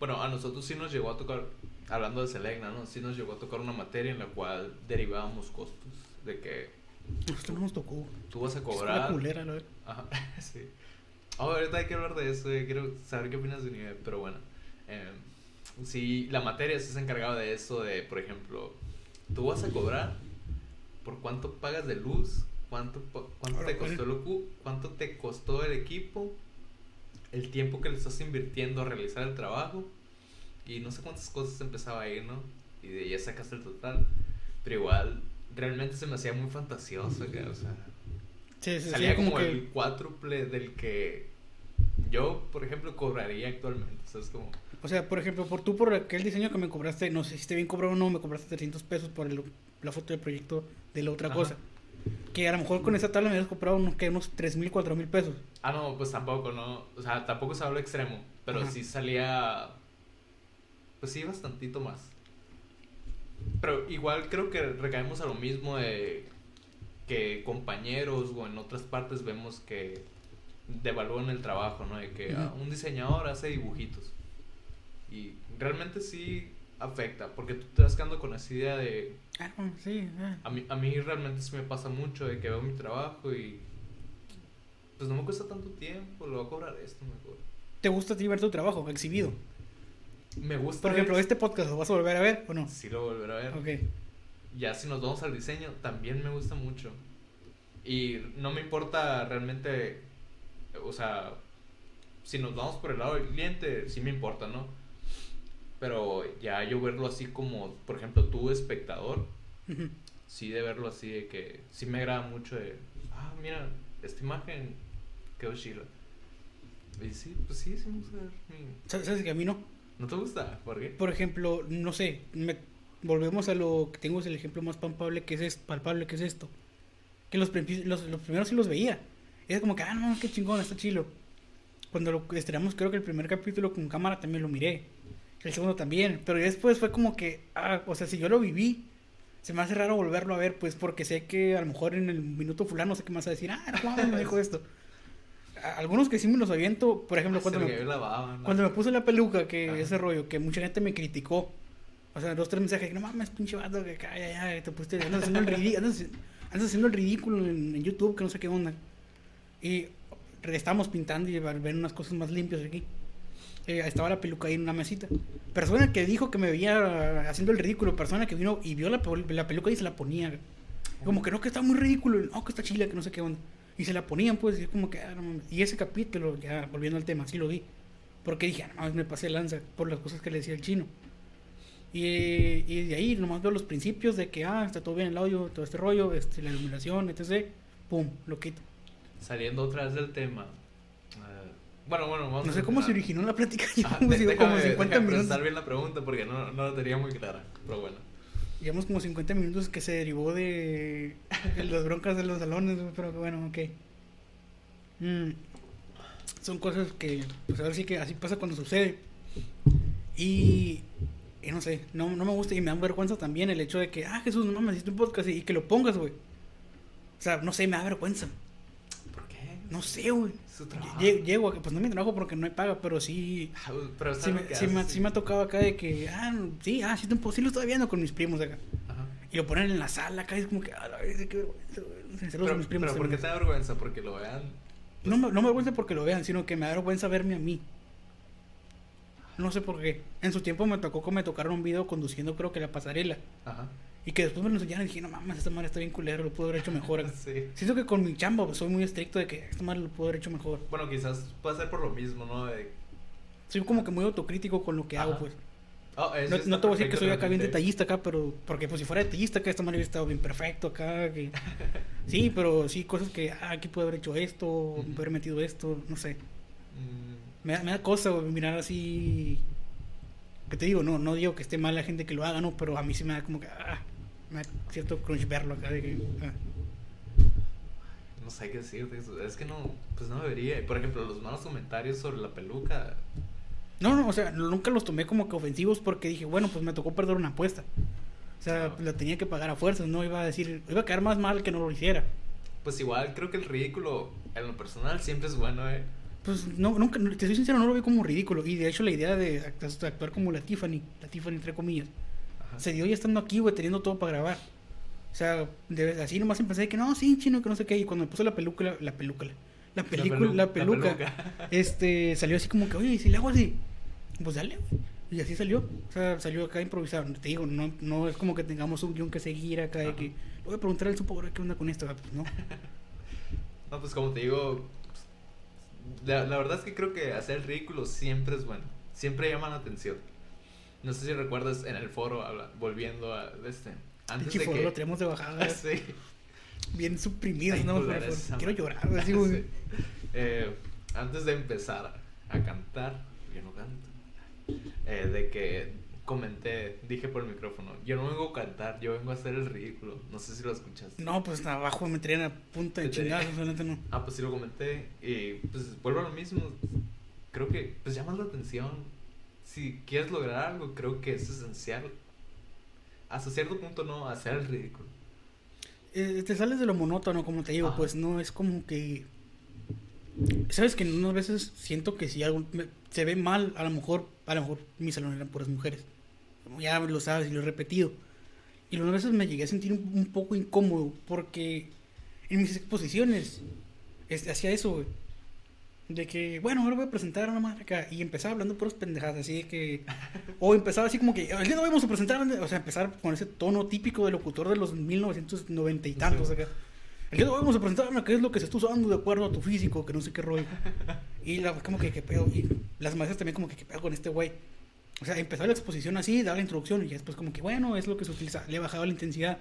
Bueno, a nosotros sí nos llegó a tocar, hablando de Selecna, ¿no? Sí nos llegó a tocar una materia en la cual derivábamos costos. De que Esto no nos tocó. tú vas a cobrar. culera, la verdad. Ajá, (laughs) sí. Oh, ahorita hay que hablar de eso, eh, quiero saber qué opinas de nivel, pero bueno. Eh, sí, la materia sí se encargaba de eso, de, por ejemplo, tú vas a cobrar por cuánto pagas de luz, cuánto, cuánto Ahora, te costó el cuánto te costó el equipo, el tiempo que le estás invirtiendo a realizar el trabajo, y no sé cuántas cosas empezaba a ir, ¿no? Y de ya sacaste el total, pero igual, realmente se me hacía muy fantasioso, que, o sea... Sí, sí, sí, Salía como como, que- el cuádruple del que yo, por ejemplo, cobraría actualmente. O sea, es como... O sea, por ejemplo, por tú por aquel diseño que me cobraste, no sé si esté bien cobrado o no, me cobraste 300 pesos por el- la foto del proyecto de la otra Ajá. cosa. Que a lo mejor con esa tabla me habías comprado unos, que unos 3 mil, 4 mil pesos. Ah, no, pues tampoco, ¿no? O sea, tampoco se habla extremo. Pero Ajá. sí salía... Pues sí, bastantito más. Pero igual creo que recaemos a lo mismo de que compañeros o en otras partes vemos que devalúan el trabajo, ¿no? De que ah, un diseñador hace dibujitos. Y realmente sí afecta, porque tú te vas quedando con esa idea de... Sí. ah. A mí, a mí realmente sí me pasa mucho de que veo mi trabajo y... Pues no me cuesta tanto tiempo, lo voy a cobrar esto mejor. ¿Te gusta a ti ver tu trabajo exhibido? Me gusta... Por ejemplo, ver- este podcast lo vas a volver a ver o no? Sí lo volveré a ver. Ok. Ya si nos vamos al diseño, también me gusta mucho. Y no me importa realmente, o sea, si nos vamos por el lado del cliente, sí me importa, ¿no? Pero ya yo verlo así como, por ejemplo, tú espectador, sí de verlo así de que sí me agrada mucho de, ah, mira, esta imagen quedó chila. Y sí, pues sí, sí me gusta ver ¿Sabes sabes que a mí no? ¿No te gusta? ¿Por qué? Por ejemplo, no sé, me- volvemos a lo que tengo es el ejemplo más palpable que es, es- palpable que es esto. Que los, los, los primeros sí los veía. Era como que, ah, no, qué chingón, está chilo. Cuando lo estrenamos, creo que el primer capítulo con cámara también lo miré. El segundo también. Pero después fue como que, ah, o sea, si yo lo viví, se me hace raro volverlo a ver, pues porque sé que a lo mejor en el minuto fulano sé que me vas a decir, ah, mames, me dijo esto. Algunos que sí me los aviento, por ejemplo, cuando me, cuando me puse la peluca, que Ajá. ese rollo, que mucha gente me criticó. O sea, dos, tres mensajes, que no mames, pinche vato, que acá, ya, te pusiste, andas haciendo el ridículo, andas, andas haciendo el ridículo en, en YouTube, que no sé qué onda. Y estábamos pintando y ver unas cosas más limpias aquí. Eh, estaba la peluca ahí en una mesita. Persona que dijo que me veía haciendo el ridículo, persona que vino y vio la, la peluca y se la ponía. Como que no, que está muy ridículo, no, que está chila, que no sé qué onda. Y se la ponían, pues, y como que, ah. Y ese capítulo, ya volviendo al tema, sí lo vi. Porque dije, ah, no me pasé lanza por las cosas que le decía el chino. Y, y de ahí nomás veo los principios de que, ah, está todo bien el audio, todo este rollo, este, la iluminación, etc. Pum, lo quito. Saliendo otra vez del tema. Bueno, bueno, vamos No sé cómo se originó la plática. Ya Ah, déjame, como 50 déjame minutos. bien la pregunta porque no, no la tenía muy clara. Pero bueno. Llevamos como 50 minutos que se derivó de, las broncas de los salones, pero bueno, ok. Mm, son cosas que, pues a ver si que así pasa cuando sucede. Y, y no sé, no, no me gusta y me da vergüenza también el hecho de que, ah, Jesús, no mames, hiciste un podcast y, y que lo pongas, güey. O sea, no sé, me da vergüenza. No sé, güey. Su trabajo. Lle- Llego, pues no me trabajo porque no hay paga, pero sí, Ah, Pero sí, me, sí me- haces, sí me ha tocado acá de que, ah, sí, ah, sí, sí lo estoy viendo con mis primos acá. Ajá. Y lo ponen en la sala acá y es como que, a la vez, qué vergüenza, güey. Saludos a Pero, mis primos. pero ¿por qué te da vergüenza? Porque lo vean. no, me, no me vergüenza porque lo vean, sino que me da vergüenza verme a mí. No sé por qué. En su tiempo me tocó que me tocaron un video conduciendo, creo que la pasarela. Ajá. Y que después me lo enseñaron y dije, no mames, esta madre está bien culero, lo puedo haber hecho mejor. acá". (laughs) Sí. Siento que con mi chamba pues, soy muy estricto de que esta madre lo puedo haber hecho mejor. Bueno, quizás puede ser por lo mismo, ¿no? De... Soy como que muy autocrítico con lo que hago, pues. Oh, No, te voy a decir que soy acá bien detallista acá, pero porque pues si fuera detallista acá esta madre hubiera estado bien perfecto acá, que (laughs) Sí, pero sí, cosas que, ah, aquí pude haber hecho esto, Ujú. haber metido esto, no sé. Mm, Me da, me da cosa, mirar así. Que te digo, no, no digo que esté mal la gente que lo haga, no, pero a mí sí me da como que, ah, me da cierto crunch verlo acá. De que, ah. no sé qué decirte. Es que no, pues no debería. Por ejemplo, los malos comentarios sobre la peluca. No, no, o sea, nunca los tomé como que ofensivos porque dije, bueno, pues me tocó perder una apuesta. O sea, la tenía que pagar a fuerzas, no iba a decir, iba a quedar más mal que no lo hiciera. Pues igual creo que el ridículo en lo personal siempre es bueno, ¿eh? Pues no, nunca, te soy sincero, no lo vi como ridículo. Y de hecho la idea de act- actuar como la Tiffany, la Tiffany entre comillas. Se dio ya estando aquí, güey, teniendo todo para grabar. O sea, de- así nomás empecé que no, sí, chino, que no sé qué. Y cuando me puse la película, la película, la película, pelu- la la peluca, peluca. (laughs) este, salió asy como que, oye, ¿y si le hago así? Pues dale, güey. Y así salió. O sea, salió acá improvisado. Te digo, no, no es como que tengamos un guion que seguir acá de que, le voy a preguntar al supo qué onda con esto. Ah, Pues no. (laughs) No, pues como te digo, la, la verdad es que creo que hacer el ridículo siempre es bueno. Siempre llama la atención. No sé si recuerdas en el foro, habla- volviendo a este. Antes de foro que... lo tenemos de bajada. (laughs) sí. Bien suprimidos, Ay, ¿no? Quiero llorar, así, güey. Sí. Eh, antes de empezar a cantar, yo no canto, eh, de que comenté, dije por el micrófono, yo no vengo a cantar, yo vengo a hacer el ridículo. No sé si lo escuchaste. No, pues abajo me traían a punta de chingazos, neta no. Ah, pues sí lo comenté y pues vuelvo a lo mismo. Creo que pues llamas la atención. Si quieres lograr algo, creo que es esencial. Hasta cierto punto no hacer el ridículo. Eh, te sales de lo monótono, como te digo, Ajá. pues no es como que. Sabes que unas veces siento que si algo me- se ve mal, a lo mejor, a lo mejor mi salón eran puras mujeres. Como ya lo sabes y lo he repetido. Y unas veces me llegué a sentir un, un poco incómodo porque en mis exposiciones este, hacía eso, güey. De que, bueno, ahora voy a presentar a una madre acá. Y empezaba hablando puras pendejadas, así de que. O empezaba así como que. El día de hoy vamos a presentar. O sea, empezar con ese tono típico de locutor de los 1990 y tantos Sí. acá. El día de hoy vamos a presentar a qué es lo que se está usando de acuerdo a tu físico, que no sé qué rollo. Y la, como que, qué pedo. Y las maestras también, como que, qué pedo con este güey. O sea, empezó la exposición así, daba la introducción. Y después, como que, bueno, es lo que se utiliza. Le bajaba la intensidad.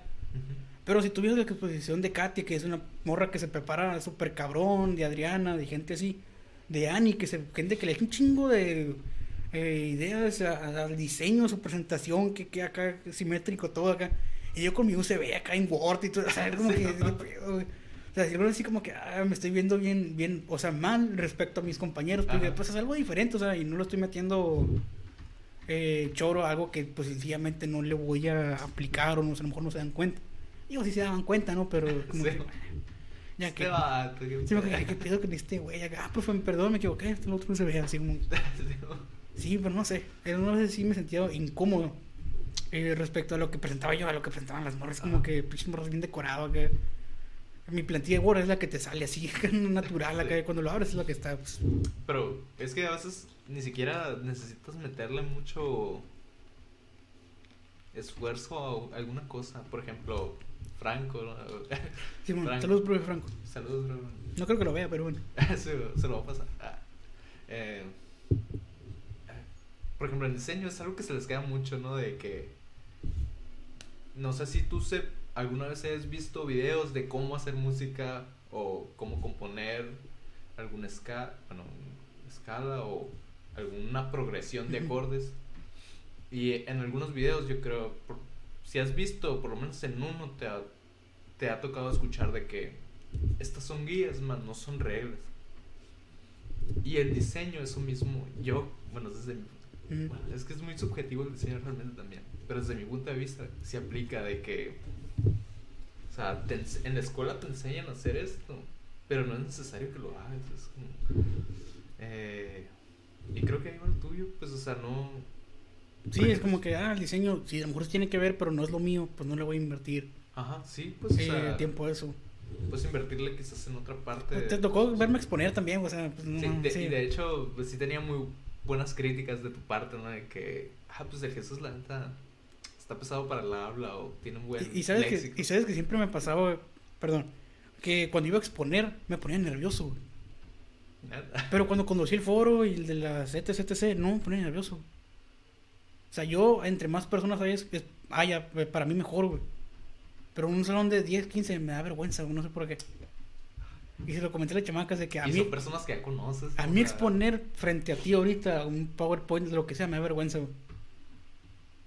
Pero si tuvieras la exposición de Katia, que es una morra que se prepara súper cabrón, de Adriana, de gente así, de Ani, que se, gente que le echa un chingo de eh, ideas a- al diseño, a su presentación, que queda acá simétrico todo acá. Y yo con mi UCB acá en Word y todo, o sea, como que. O sea, yo así como que ah, me estoy viendo bien, bien, o sea, mal respecto a mis compañeros, porque Ajá. pues es algo diferente, o sea, y no lo estoy metiendo eh, choro, algo que pues sencillamente no le voy a aplicar o no, sé, a lo mejor no se dan cuenta. Digo, sí se daban cuenta, ¿no? Pero como Sí. que, ya que... Este vato, qué Sí, pedo. quedé, ¿qué pedo con este güey? Ah, profe, perdón, me equivoqué, el otro no se ve así como... (laughs) Sí, pero no sé, una vez sí me sentía incómodo eh, respecto a lo que presentaba yo, a lo que presentaban las morras, como que pinches morras bien decorado acá. Mi plantilla de Word es la que te sale así, (laughs) natural acá, Sí. cuando lo abres es la que está... pues, Pero es que a veces ni siquiera necesitas meterle mucho esfuerzo a alguna cosa. Por ejemplo, Franco. ¿no? sí, bueno, Franco. saludos, profe Franco. Saludos. No creo que lo vea, pero bueno. (laughs) se, se lo va a pasar. Ah. Eh, por ejemplo, el diseño es algo que se les queda mucho, ¿no? De que. No sé si tú se, alguna vez has visto videos de cómo hacer música o cómo componer alguna escala, bueno, escala o alguna progresión de acordes. Y en algunos videos, yo creo, si has visto, por lo menos en uno, te ha, te ha tocado escuchar de que estas son guías, man, no son reglas. Y el diseño, eso mismo, yo, bueno, desde mi, bueno, es que es muy subjetivo el diseño realmente también, pero desde mi punto de vista se aplica de que, o sea, te en la escuela te enseñan a hacer esto, pero no es necesario que lo hagas, es como, eh, y creo que ahí va el tuyo, pues, o sea, no... Sí, es como que, ah, el diseño, sí, a lo mejor tiene que ver, pero no es lo mío, pues no le voy a invertir Ajá, sí, pues, o eh, sea, tiempo eso. puedes invertirle quizás en otra parte. Te tocó verme exponer también, o sea, pues no, Sí, de, sí. y de hecho, pues sí tenía muy buenas críticas de tu parte, ¿no? De que, ah, pues el Jesús, la neta, está pesado para el habla o tiene un buen Y, y sabes que, y sabes que siempre me pasaba, perdón, que cuando iba a exponer me ponía nervioso. Pero cuando conocí el foro y el de las ETC, no, me ponía nervioso. O sea, yo, entre más personas haya, es- haya, eh, para mí mejor, güey. Pero un salón de 10, 15 me da vergüenza, no sé por qué. Y se lo comenté a las chamacas de que a y mí, son personas que ya conoces. a mí exponer frente a ti ahorita un PowerPoint, lo que sea, me da vergüenza, güey.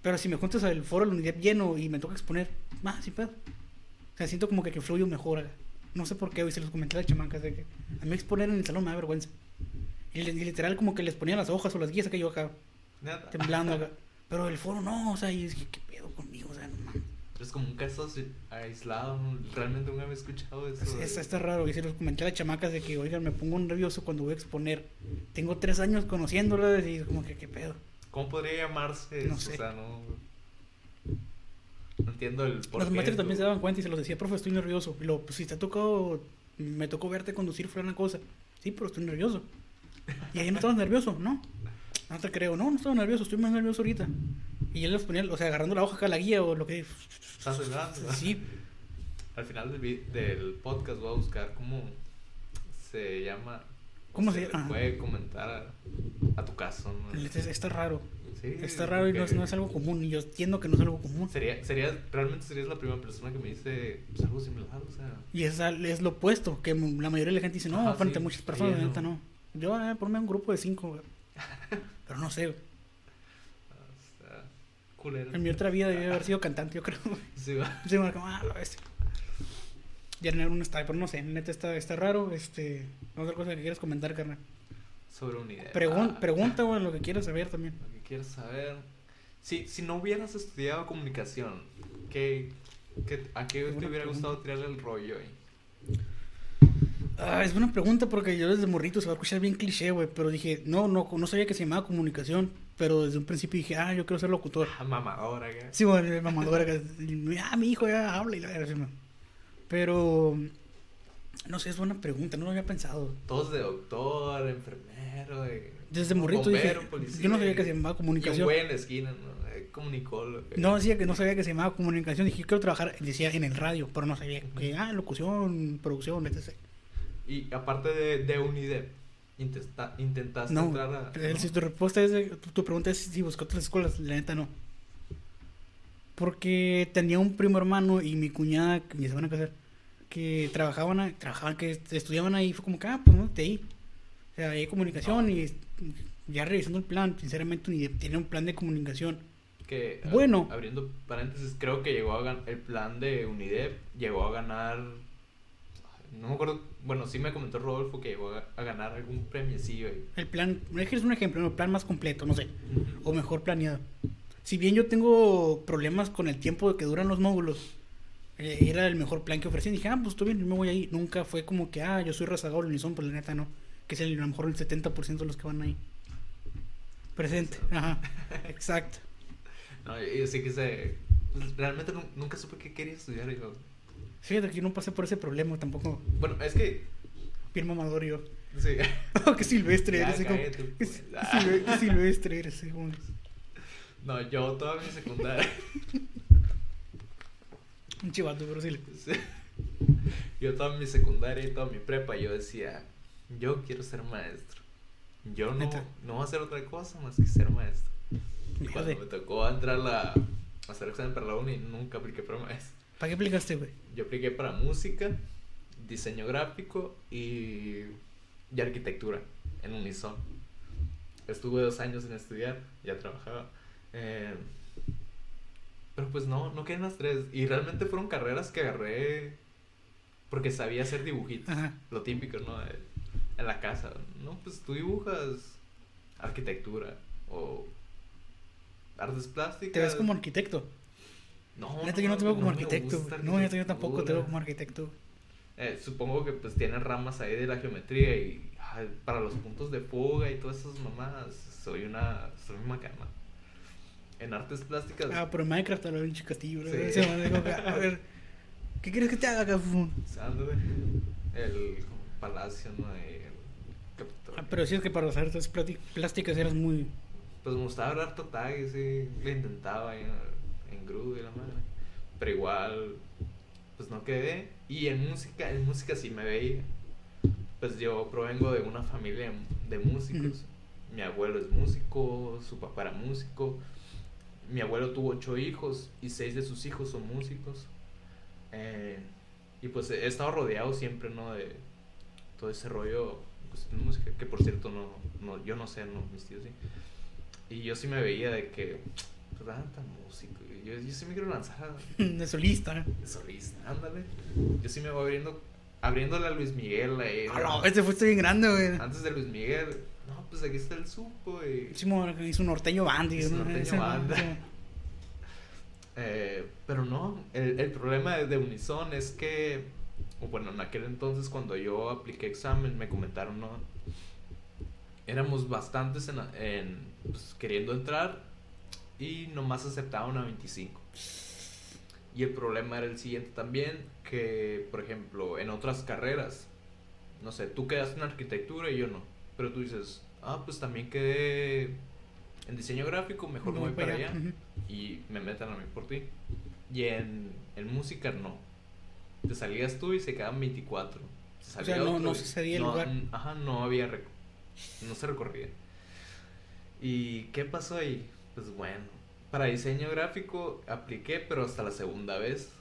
Pero si me juntas al foro de la unidad lleno y me toca exponer, más sin pedo. O sea, siento como que, que fluyo mejor. güey. No sé por qué, güey, se los comenté a las chamacas de que a mí exponer en el salón me da vergüenza. Y, li- y literal como que les ponía las hojas o las guías que yo acá, temblando acá. (laughs) Pero el foro no, o sea, y dije, ¿qué pedo conmigo? O sea, no mames. Es como un caso aislado. Realmente nunca había escuchado eso. Es- es- está raro. Y se los comenté a las chamacas de que, oigan, me pongo nervioso cuando voy a exponer. Tengo tres años conociéndolas y como que, ¿qué pedo? ¿Cómo podría llamarse No eso? sé. O sea, no. No entiendo el por Los maestros también se daban cuenta y se los decía, profe, estoy nervioso. Y lo, pues si te ha tocado, me tocó verte conducir fue una cosa. Sí, pero estoy nervioso. Y ahí no estabas nervioso, ¿no? No te creo, no, no estaba nervioso, estoy más nervioso ahorita. Y él les ponía, o sea, agarrando la hoja acá, la guía o lo que. Estás. Sí, Al final del, del podcast voy a buscar cómo se llama. ¿Cómo se llama? Puede comentar a, a tu caso, ¿no? está, está raro. Sí, Está raro y no es, no es algo común. Y yo entiendo que no es algo común. Sería, sería, realmente serías la primera persona que me dice pues, algo similar, o sea. Y es, es lo opuesto, que la mayoría de la gente dice, no, Ajá, frente sí, a muchas personas, la lleno. neta no. Yo, eh, ponme un grupo de cinco, güey. (laughs) Pero no sé. Está culero. En mi otra vida debía haber sido cantante, yo creo. Sí, va. Sí, bueno, como, ah, la bestia. Ya en un estadio, pero no sé, neta está, está raro. Este, otra cosa que quieras comentar, carnal. Sobre una idea. Pregun- Ah, pregunta, güey, lo que quieras saber también. Lo que quieres saber. Si, si no hubieras estudiado comunicación, ¿qué, qué, ¿a qué te hubiera pregunta. gustado tirarle el rollo ahí? Ah, es buena pregunta porque yo desde morrito se va a escuchar bien cliché, güey. Pero dije, no, no, no sabía que se llamaba comunicación. Pero desde un principio dije, ah, yo quiero ser locutor. Ah, mamadora, güey. Sí, bueno, el mamador acá, y, Ah, mi hijo ya habla y la verdad. Pero, no sé, es buena pregunta, no lo había pensado. Todos de doctor, enfermero, de Desde morrito dije, policía, yo no sabía que se llamaba Y un comunicación. güey en la esquina, ¿no? Eh, Comunicólogo. güey. No decía que no sabía que se llamaba comunicación, dije, quiero trabajar, decía en el radio, pero no sabía que, ah, locución, producción, etc. Y aparte de, de UNIDEP, intenta- intentaste No, entrar a. si tu respuesta es, tu, tu pregunta es si buscó otras escuelas, la neta no. Porque tenía un primo hermano y mi cuñada, van a casar, que trabajaban, trabajaban, que estudiaban ahí, fue como que, ah, pues no, de ahí. O sea, hay comunicación y ya revisando el plan, sinceramente ni tiene un plan de comunicación. Que, Bueno. Abriendo paréntesis, creo que llegó a ganar. El plan de UNIDEP llegó a ganar. No me acuerdo. Bueno, sí me comentó Rodolfo que llegó a, a ganar algún premiecillo ahí. El plan, es un ejemplo, el plan más completo, no sé, o mejor planeado. Si bien yo tengo problemas con el tiempo que duran los módulos, eh, era el mejor plan que ofrecían. Dije, ah, pues estoy bien, me voy ahí. Nunca fue como que, ah, yo soy rezagado del Unison, pues la neta no. Que es el, a lo mejor el 70% de los que van ahí. Presente, ajá, (laughs) exacto. No, yo, yo sí que se. pues, realmente nu- nunca supe qué quería estudiar. yo- Fíjate que yo no pasé por ese problema tampoco. Bueno, es que. Bien mamador yo. Sí. (laughs) Qué silvestre Ya, eres. como- qué, pues. (laughs) qué silve- qué silvestre eres. como- No, yo toda mi secundaria. (laughs) Un chivato, pero sí. Sí. Yo toda mi secundaria y toda mi prepa, yo decía, yo quiero ser maestro. Yo no, Neta. no voy a hacer otra cosa más que ser maestro. Y cuando me tocó entrar a, la, a hacer examen para la uni, nunca apliqué para maestro. ¿Para qué aplicaste, güey? Yo apliqué para música, diseño gráfico y, y arquitectura en Unison. Estuve dos años en estudiar, ya trabajaba. eh, pero pues no, no quedé en las tres. Y realmente fueron carreras que agarré porque sabía hacer dibujitos. Ajá. Lo típico, ¿no? En la casa. No, pues tú dibujas arquitectura o artes plásticas. Te ves como arquitecto. No, Neta, yo no te veo como arquitecto. No, neta, yo tampoco te veo como arquitecto. Eh, supongo que pues tiene ramas ahí de la geometría y ay, para los puntos de fuga y todas esas mamadas soy una soy una macana. En artes plásticas Ah, pero en Minecraft a lo pinche castillo. ¿no? Sí. Van a ver, ¿qué quieres que te haga, ándale, el palacio no el Capitolio. Ah, pero sí es que para las artes plásticas eras muy. Pues me gustaba hablar total y sí, le intentaba ahí en, y la madre. Pero igual, pues no quedé. Y en música, en música sí me veía. Pues yo provengo de una familia de músicos. Mi abuelo es músico, su papá era músico. Mi abuelo tuvo ocho hijos y seis de sus hijos son músicos. Eh, y pues he estado rodeado siempre, ¿no? De todo ese rollo pues, de música, que por cierto, no, no, yo no sé, no, mis tíos sí. Y yo sí me veía de que, pues, tanta música, y yo, yo sí me quiero lanzar (laughs) De solista. de solista, ándale. Yo sí me voy abriendo, abriéndole a Luis Miguel ahí. Ah, no, este fuiste bien grande, güey. Antes de Luis Miguel, no, pues aquí está el supo y... Hicimos hizo un norteño band. Hizo un norteño ese- (laughs) Eh, pero no, el, el problema de, de Unison es que, bueno, en aquel entonces cuando yo apliqué examen me comentaron, ¿no? Éramos bastantes en, en, pues, queriendo entrar y nomás aceptaban a 25. Y el problema era el siguiente también, que por ejemplo en otras carreras, no sé, tú quedaste en arquitectura y yo no, pero tú dices, ah, pues también quedé en diseño gráfico, mejor me voy para allá y me metan a mí por ti. Y en, en música no. Te salías tú y se quedaban 24. Se salía sea, no- no se el no, lugar. Ajá, no había. no se recorría. ¿Y qué pasó ahí? Pues bueno, para diseño gráfico apliqué, pero hasta la segunda vez.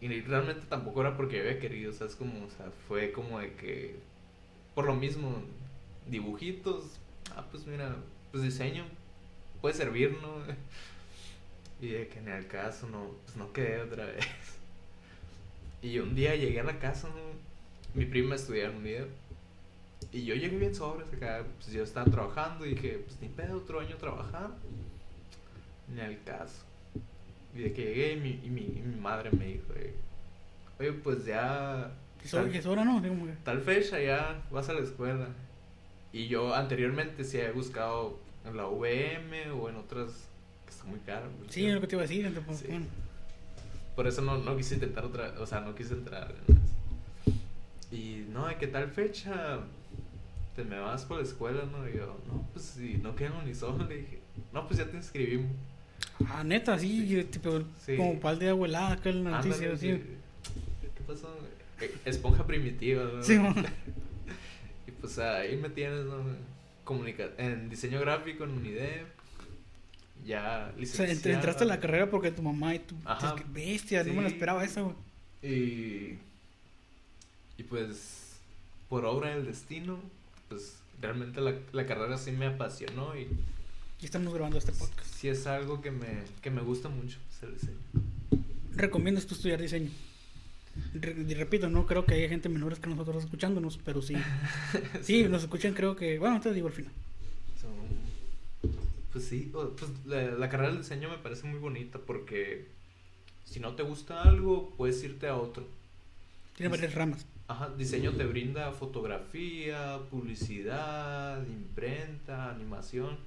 Y realmente tampoco era porque había querido, o sea, es como, o sea, fue como de que, por lo mismo, dibujitos, ah, pues mira, pues diseño, puede servir, ¿no? (laughs) Y de que en el caso no, pues no quedé otra vez. (laughs) Y un día llegué a la casa, ¿no? mi prima estudiaba un día. Y yo llegué bien sobres acá, pues yo estaba trabajando y dije, pues ni pedo, otro año trabajar. Ni al caso. Y de que llegué y mi, y mi, y mi madre me dijo, oye, pues ya... Que es hora- que es hora, ¿no? Tal fecha ya vas a la escuela. Y yo anteriormente sí había buscado en la VM o en otras que está muy caro. por Sí, es lo que te iba a decir. pues, Sí. bueno. Por eso no, no quise intentar otra, o sea, no quise entrar. Y no, ¿de qué tal fecha? Te me vas por la escuela, ¿no? Y yo, no, pues si no quedan ni solo, le dije, no, pues ya te inscribimos. Ah, neta, sí, Sí. yo, tipo, Sí. como pal de abuelada acá en la noticia, así. sí. ¿Qué pasó? Eh, Esponja primitiva, ¿no? Sí, mo. (laughs) Y pues ahí me tienes, ¿no? Comunica en diseño gráfico en Unidep. Ya O sea, licenciado. ent- entraste a la carrera porque tu mamá y tu... Ajá. Qué bestia, no me Sí. esperaba esa, güey. Y, y pues, por obra del destino, pues realmente la, la carrera sí me apasionó y Y estamos grabando este podcast. sí es algo que me, que me gusta mucho, pues, el diseño. ¿Recomiendas tú estudiar diseño? Re- repito, no creo que haya gente menores que nosotros escuchándonos, pero sí. (laughs) Sí, nos escuchan, creo que... Bueno, te digo al final. So, pues sí, pues la, la carrera del diseño me parece muy bonita porque si no te gusta algo, puedes irte a otro. Tiene varias ramas. Ajá, diseño te brinda fotografía, publicidad, imprenta, animación.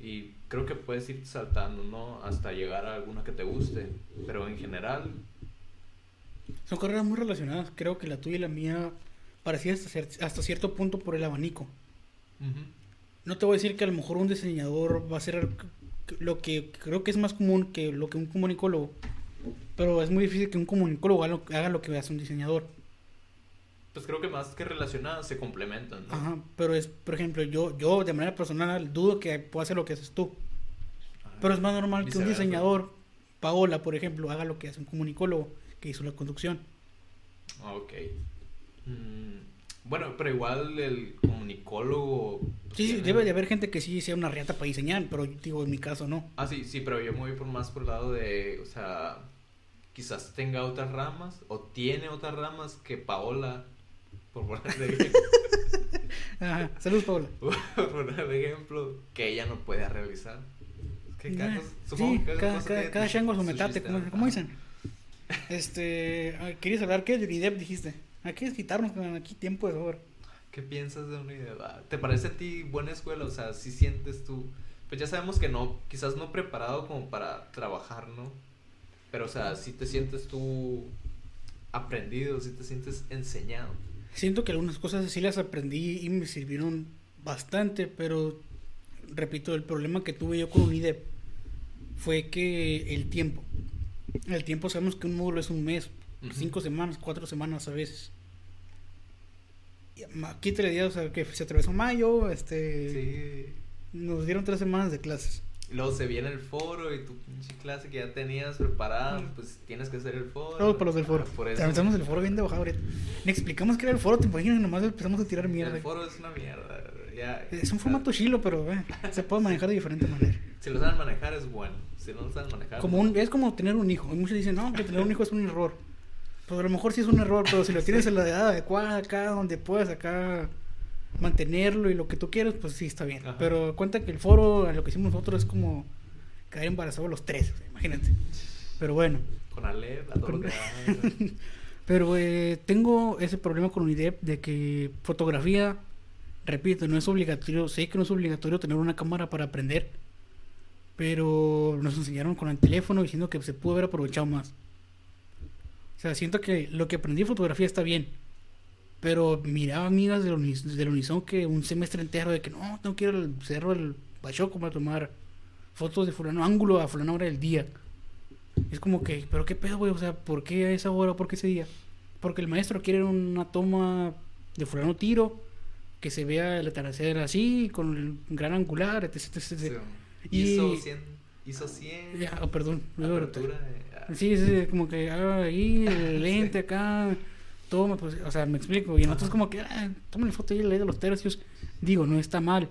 Y creo que puedes ir saltando, ¿no? Hasta llegar a alguna que te guste. Pero en general, Son carreras muy relacionadas. Creo que la tuya y la mía parecía hasta, hasta cierto punto por el abanico. No te voy a decir que a lo mejor un diseñador va a ser lo que creo que es más común que lo que un comunicólogo. Pero es muy difícil que un comunicólogo haga lo, haga lo que hace un diseñador. Pues creo que más que relacionadas se complementan, ¿no? Ajá, pero es, por ejemplo, yo, yo de manera personal dudo que pueda hacer lo que haces tú. Ajá. Pero es más normal que un diseñador, Paola, por ejemplo, haga lo que hace un comunicólogo que hizo la conducción. Ah, Ok. Mm, bueno, pero igual el comunicólogo... pues, Sí, sí, debe de haber gente que sí sea una riata para diseñar, pero digo, en mi caso no. Ah, sí, sí, pero yo me voy por más por el lado de, o sea, quizás tenga otras ramas o tiene otras ramas que Paola, por ponerle, (laughs) Ajá. Saludos, Paola. (laughs) por ponerle ejemplo, que ella no puede realizar. Que cada sí, que cada cada, cada, chango su su metate, como, como dicen. Este, ah, ¿querías hablar qué? De Unidep dijiste. Aquí es quitarnos aquí tiempo de sobra. ¿Qué piensas de Unidad? Ah, ¿Te parece a ti buena escuela? O sea, si sientes tú, pues ya sabemos que no, quizás no preparado como para trabajar, ¿no? Pero, o sea, si te sientes tú aprendido, si te sientes enseñado. Siento que algunas cosas sí las aprendí y me sirvieron bastante, pero repito, el problema que tuve yo con Unidep fue que el tiempo. El tiempo sabemos que un módulo es un mes, cinco semanas, cuatro semanas a veces. Y ma- Aquí te le di, o sea, que se atravesó mayo, este, Sí. nos dieron tres semanas de clases. Luego se viene el foro y tu pinche clase que ya tenías preparada, pues tienes que hacer el foro. Todos por los del foro. Ah, Por eso. Empezamos el foro bien de bajado ahorita. Le explicamos que era el foro, te imaginas, nomás empezamos a tirar mierda. El foro es una mierda. Ya, Es un formato chilo, pero eh, se puede (laughs) manejar de diferente manera. Si lo saben manejar es bueno. Si no lo saben manejar. Como un, es como tener un hijo. Y muchos dicen, no, que tener un hijo es un error. Pues a lo mejor sí es un error, pero si lo tienes en la edad adecuada acá, donde puedas acá mantenerlo y lo que tú quieras, pues sí está bien. Ajá. Pero cuenta que el foro, lo que hicimos nosotros, es como caer embarazado a los tres, o sea, imagínate. Pero bueno. Con Alep, a todo lo que. Pero eh, tengo ese problema con UNIDEP de que fotografía, repito, no es obligatorio, sé que no es obligatorio tener una cámara para aprender, pero nos enseñaron con el teléfono diciendo que se pudo haber aprovechado más. O sea, siento que lo que aprendí de fotografía está bien, pero miraba amigas del, unis del Unison que un semestre entero de que no, tengo que ir al cerro del Bachoco para tomar fotos de fulano ángulo a fulano hora del día. Es como que, pero qué pedo, güey, o sea, ¿por qué a esa hora, por qué ese día? Porque el maestro quiere una toma de fulano tiro, que se vea el atardecer así, con el gran angular, etc, etc, etc. Sí. Y- Hizo 100. Hizo 100. Ya, perdón. Apertura de- ah, Sí, sí, como que ah, ahí el (laughs) lente acá, toma, pues, o sea, me explico. Y nosotros como que, ah, tomen foto y le de los tercios. Digo, no está mal.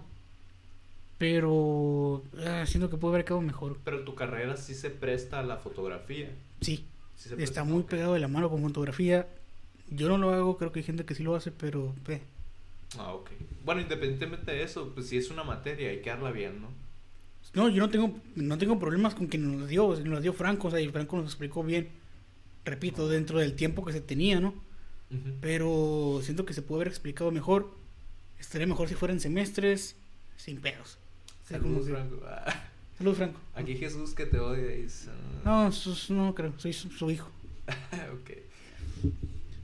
Pero ah, siento que puede haber quedado mejor. Pero tu carrera sí se presta a la fotografía. Sí, Sí se está muy pegado de la mano con fotografía. Yo no lo hago, creo que hay gente que sí lo hace, pero eh, Ah, ok. Bueno, independientemente de eso, pues si es una materia, hay que darla bien, ¿no? no, yo no tengo, no tengo problemas con quien nos dio, nos dio Franco, o sea, y Franco nos explicó bien, repito, dentro del tiempo que se tenía, ¿no? Pero siento que se puede haber explicado mejor. Estaría mejor si fueran semestres sin pedos. Saludos, Franco. Ah, (laughs) Salud, Franco. Aquí Jesús que te odia dice. No, no creo, soy su, su hijo. (laughs) ok.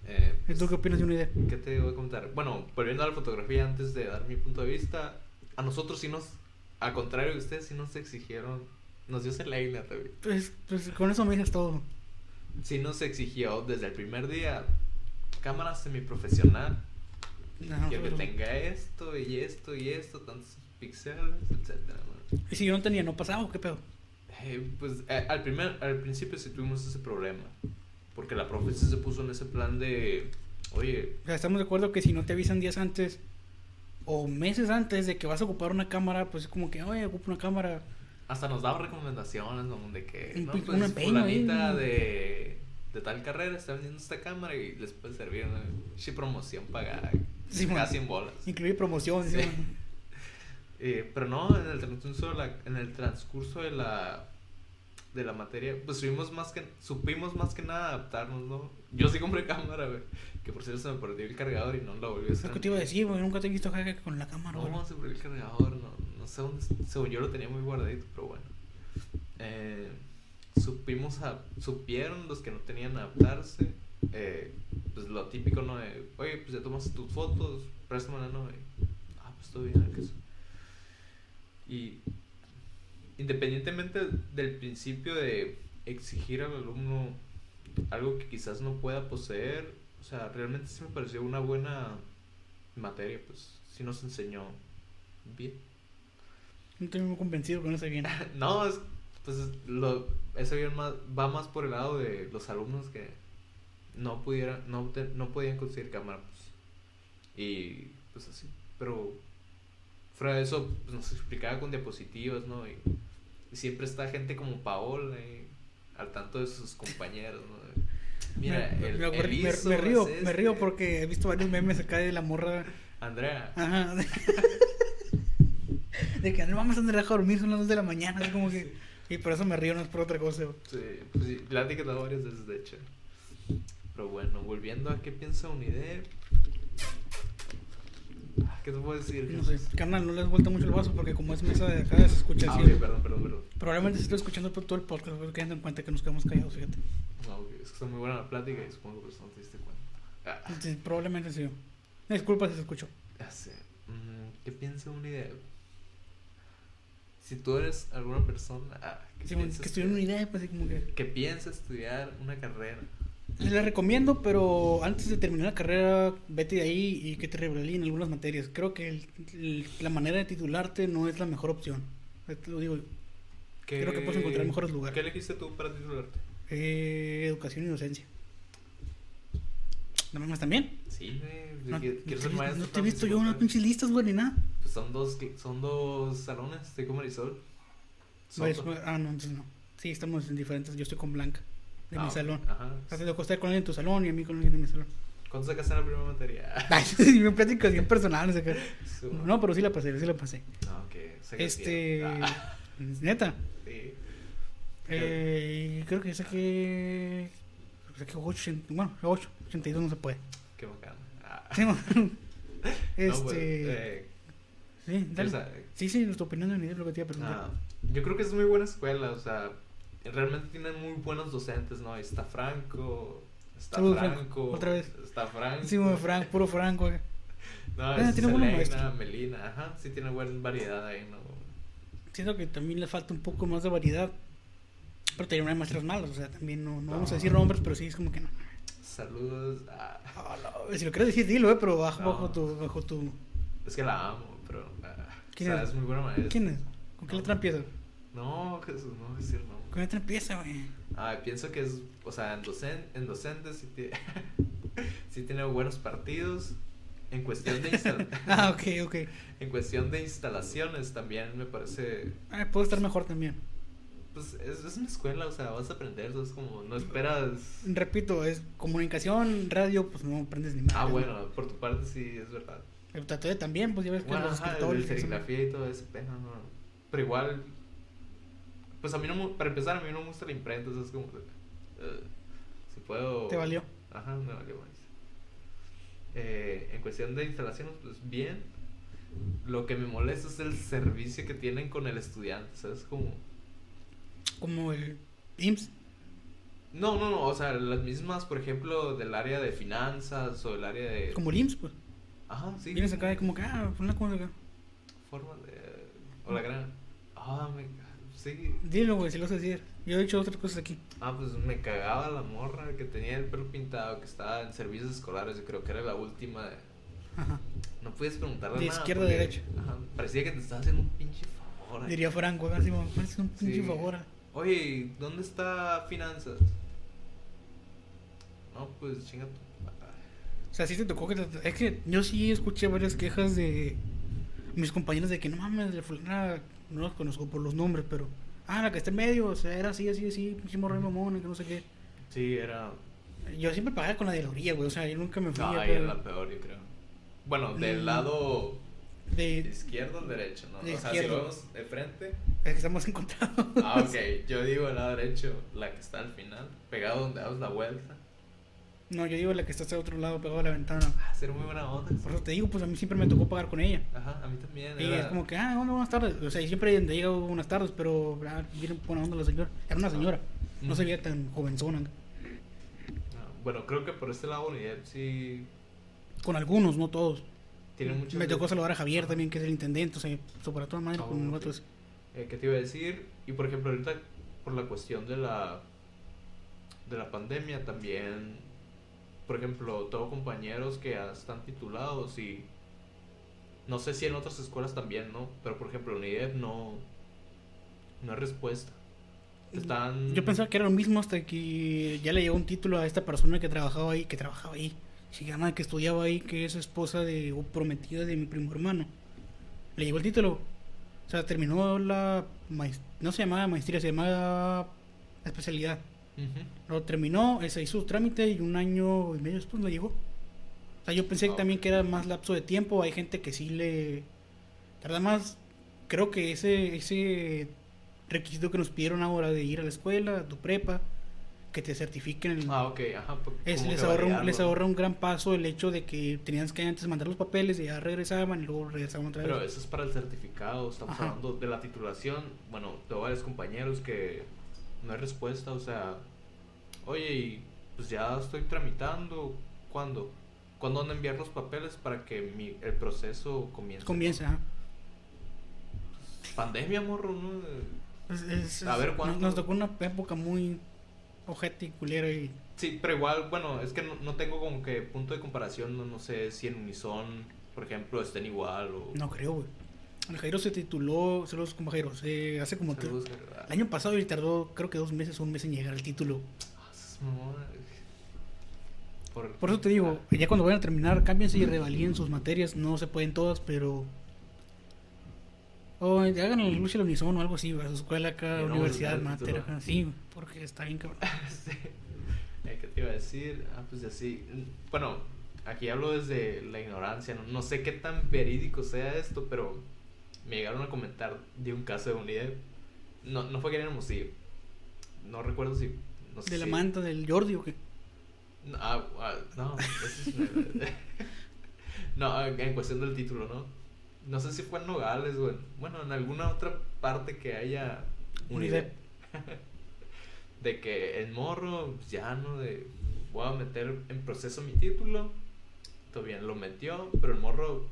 Eh, ¿Y tú qué opinas de una idea? ¿Qué te voy a comentar? Bueno, volviendo a la fotografía, antes de dar mi punto de vista, a nosotros sí nos, a contrario de ustedes, sí nos exigieron, nos dio neta, güey. Pues, pues con eso me dices todo. Sí nos exigió desde el primer día cámara semiprofesional, Ajá, quiero que pero- tenga esto y esto y esto, tantos píxeles, etcétera, ¿no? Y si yo no tenía, no pasaba, ¿o ¿qué pedo? Eh, pues eh, al primer, al principio sí tuvimos ese problema, porque la profe se puso en ese plan de, oye, O sea, estamos de acuerdo que si no te avisan días antes o meses antes de que vas a ocupar una cámara, pues es como que, oye, ocupo una cámara. hasta nos daba recomendaciones ¿no? de que no pues un empeño ahí, fulanita ¿no? de, de tal carrera está vendiendo esta cámara y les puede servir una sí, promoción pagada Sí, casi en bolas Incluye promoción. Sí. (laughs) Eh, pero no en el transcurso de la, en el transcurso de la de la materia pues supimos más que supimos más que nada adaptarnos no yo sí compré cámara güey que por cierto se me perdió el cargador y no la volví a hacer que te iba a decir, güey, nunca te he visto acá con la cámara, no, se perdió el cargador, no, no sé dónde, según yo lo tenía muy guardadito, pero bueno. Eh, supimos, a, supieron los que no tenían adaptarse, eh, pues lo típico, ¿no? De, Oye, pues ya tomaste tus fotos, préstamela, ¿no? Ah, pues todo bien, ¿qué es? Y independientemente del principio de exigir al alumno algo que quizás no pueda poseer, o sea, realmente sí me pareció una buena materia, pues sí nos enseñó bien. No estoy muy convencido con eso bien. (laughs) No, es, pues es lo, bien más, va más por el lado de los alumnos que no pudieran, no, te- no podían conseguir cámara, pues. Y pues así. Pero fuera de eso, pues nos explicaba con diapositivas, ¿no? Y, y siempre está gente como Paola y al tanto de sus compañeros, ¿no? Mira, me, el, me- el me- río, es me río este. porque he visto varios memes acá de la morra. Andrea. Ajá. (laughs) De que no vamos a andar a dormir, son las 2 de la mañana. así como que. Y por eso me río, no es por otra cosa. güey. Sí, pues sí, la he etiquetado varias veces, de hecho. Pero bueno, volviendo a qué piensa Unidep. Ah, ¿Qué te puedo decir? No sé, carnal, no le has vuelto mucho el vaso porque como es mesa de acá, se escucha Ah, así. ok, perdón, perdón, perdón. Probablemente se esté escuchando por todo el podcast, pero quedando en cuenta que nos quedamos callados, fíjate. No, ok, es que está muy buena la plática y supongo que por eso no te diste cuenta. Ah, Sí, probablemente sí. Disculpa si se escuchó. ya sé. Mm, ¿Qué piensa Unidep? Si tú eres alguna persona ah, que, Sí, que en pues como que. que piensa estudiar una carrera, Les recomiendo, pero antes de terminar la carrera, vete de ahí y que te revaliden algunas materias. Creo que el- el- la manera de titularte no es la mejor opción. Te lo digo. ¿Qué- Creo que puedes encontrar mejores lugares. ¿Qué elegiste tú para titularte? Eh, educación y docencia. ¿No mames también? Sí, güey. No, ¿Quiero no ser te- maestro? no te he visto yo unas pinches listas, güey, ni nada. Pues son dos, son dos salones. Estoy con Marisol. Pues, ah, no, entonces no. Sí, estamos en diferentes. Yo estoy con Blanca, de Ah, mi salón. Ajá. Te tocó estar con alguien en tu salón y a mí con alguien de mi salón. ¿Cuánto sacaste en la primera materia? (laughs) Ay, sí, me pláticas bien personales acá. Su- No, pero sí la pasé, sí la pasé. No, ok. Este. Ah, (laughs) Neta. sí. Eh, creo que saqué. Saqué 8, bueno, 8, 82 no se puede. Qué bacán. Ah. Sí, este. (laughs) No, pues, eh, sí, dale. o sea, sí, sí, nuestra opinión de de lo que te iba a preguntar. Ah, yo creo que es muy buena escuela, o sea, realmente tienen muy buenos docentes, ¿no? Está Franco, está Saludos, Franco, Franco, otra vez. está Franco. Sí, Frank, puro Franco. acá. (laughs) No, es tiene Selena. Melina, ajá, sí tiene buena variedad ahí, ¿no? Siento que también le falta un poco más de variedad. Pero también hay maestros malos, o sea, también no, no vamos a decir nombres, pero sí es como que no. Saludos a... Ah, no, Si lo quieres decir, dilo, eh, pero bajo, No. bajo tu. Bajo tu... Es que la amo, pero... o ¿Quién sea, es? es muy buena maestra. ¿Quién es? ¿Con qué letra empieza? No, Jesús, no voy a decir no. ¿Con qué letra empieza, güey? Ah, pienso que es, o sea, en, docen, en docentes sí, tiene- (laughs) sí tiene buenos partidos. En cuestión de instala- (laughs) Ah, ok, ok. en cuestión de instalaciones también me parece, Ah, puede estar mejor también. Pues es, es una escuela, o sea, vas a aprender, es como, no esperas... Repito, es comunicación, radio, pues no aprendes ni más. Ah, bueno, por tu parte sí, es verdad. El tatuaje también, pues ya ves que Bueno, los ajá, escritores. serigrafía y todo ese pedo, no. Pero igual, pues a mí no, me- para empezar, a mí no me gusta la imprenta, o sea, es como, eh, si puedo... Te valió. Ajá, me valió más. Eh, en cuestión de instalaciones, pues bien. Lo que me molesta es el servicio que tienen con el estudiante, ¿sabes? Como... Como el IMSS. No, no, no, o sea, las mismas, por ejemplo, del área de finanzas o el área de... Como el IMSS, pues. Ajá, sí. Vienes acá y como que, ah, ponla como acá. Forma de... O la gran... Ah, me... Sí. Dilo, güey, si lo a decir. Yo he dicho otras cosas aquí. Ah, pues me cagaba la morra que tenía el pelo pintado, que estaba en servicios escolares, yo creo que era la última de... Ajá. No puedes preguntarle De nada. izquierda a derecha. Ajá, parecía que te estaba haciendo un pinche favor. Diría Franco, acá así, me parece un pinche Sí. favor. Oye, ¿y ¿dónde está finanzas? No, pues chinga tu... O sea, sí te tocó que te- Es que yo sí escuché varias quejas de mis compañeros de que no mames, de fulana, no los conozco por los nombres, pero... Ah, la que está en medio, o sea, era así, así, así, pinche morro mamón, que no sé qué. Sí, era... Yo siempre pagaba con la de la orilla, güey, o sea, yo nunca me fui No, ahí era la peor, yo creo. Bueno, del Mm. lado de... izquierdo o derecho, ¿no? De o sea, izquierdo. si vemos de frente... Es que estamos encontrados. Ah, ok. Yo digo el lado derecho, la que está al final, pegado donde das la vuelta. No, yo digo la que está hasta otro lado, pegado a la ventana. Ah, ser muy buena onda. Por eso te digo, pues a mí siempre me tocó pagar con ella. Ajá, a mí también. Y era- es como que, ah, hola, buenas tardes. O sea, siempre donde llega buenas tardes, pero ah, viene buena onda la señora. Era una señora. No se veía tan jovenzona. Ah, Bueno, creo que por este lado sí Con algunos, no todos. Me tocó saludar a Javier también, que es el intendente. O sea, so para toda madre Oh, con el ok. vato ese. Eh, ¿Qué te iba a decir? Y por ejemplo, ahorita por la cuestión de la de la pandemia también, por ejemplo, tengo compañeros que están titulados y no sé si en otras escuelas también, ¿no? Pero por ejemplo, en IDEP no no hay respuesta. Están Yo pensaba que era lo mismo hasta que ya le llegó un título a esta persona que trabajaba ahí, que trabajaba ahí. Se llama que estudiaba ahí, que es esposa de o prometida de mi primo hermano. Le llegó el título. O sea, terminó la no se llamaba maestría, se llamaba especialidad. Lo terminó, se hizo su trámite y un año y medio después le llegó. O sea, yo pensé Ah, también que era más lapso de tiempo. Hay gente que sí le tarda más. Creo que ese ese requisito que nos pidieron ahora de ir a la escuela, a tu prepa, que te certifiquen el, Ah, ok, ajá. po- es, como les, ahorra un, validarlo, les ¿no? ahorra un gran paso el hecho de que tenías que antes mandar los papeles y ya regresaban y luego regresaban otra vez. Pero eso es para el certificado, estamos Ajá. hablando de la titulación. Bueno, tengo varios compañeros que no hay respuesta, o sea, oye, y pues ya estoy tramitando, ¿cuándo? ¿Cuándo van a enviar los papeles para que mi, el proceso comience? Comienza, ajá. Pandemia, morro, ¿no? Es- es- A ver, ¿cuándo? Nos tocó una época muy ojete y culera y Sí, pero igual, bueno, es que no, no tengo como que punto de comparación, no, no sé si en Unison, por ejemplo, estén igual o... no creo, güey. El Jairo se tituló, saludos como Jairo, se hace como... Saludos. El año pasado y tardó creo que dos meses o un mes en llegar al título. Ah. Por, Por eso te digo, ya cuando vayan a terminar, cámbiense y revalíen sus materias. No se pueden todas, pero... O hagan el lucha al unísono o algo así, a su escuela acá, no universidad, el mater, sí, porque está bien cabrón. (laughs) Sí. Eh, ¿Qué te iba a decir? Ah, pues así. Bueno, aquí hablo desde la ignorancia. No, no sé qué tan verídico sea esto, pero me llegaron a comentar de un caso de unidad. No, no fue que en Hermosillo. No recuerdo si. No sé De la si- manta del Jordi o qué. No, ah, ah, no, eso es- (laughs) no, en cuestión del título, ¿no? No sé si fue en Nogales bueno, en alguna otra parte que haya unidad. (laughs) de que el morro, pues, ya no, de voy a meter en proceso mi título. Todavía lo metió, pero el morro,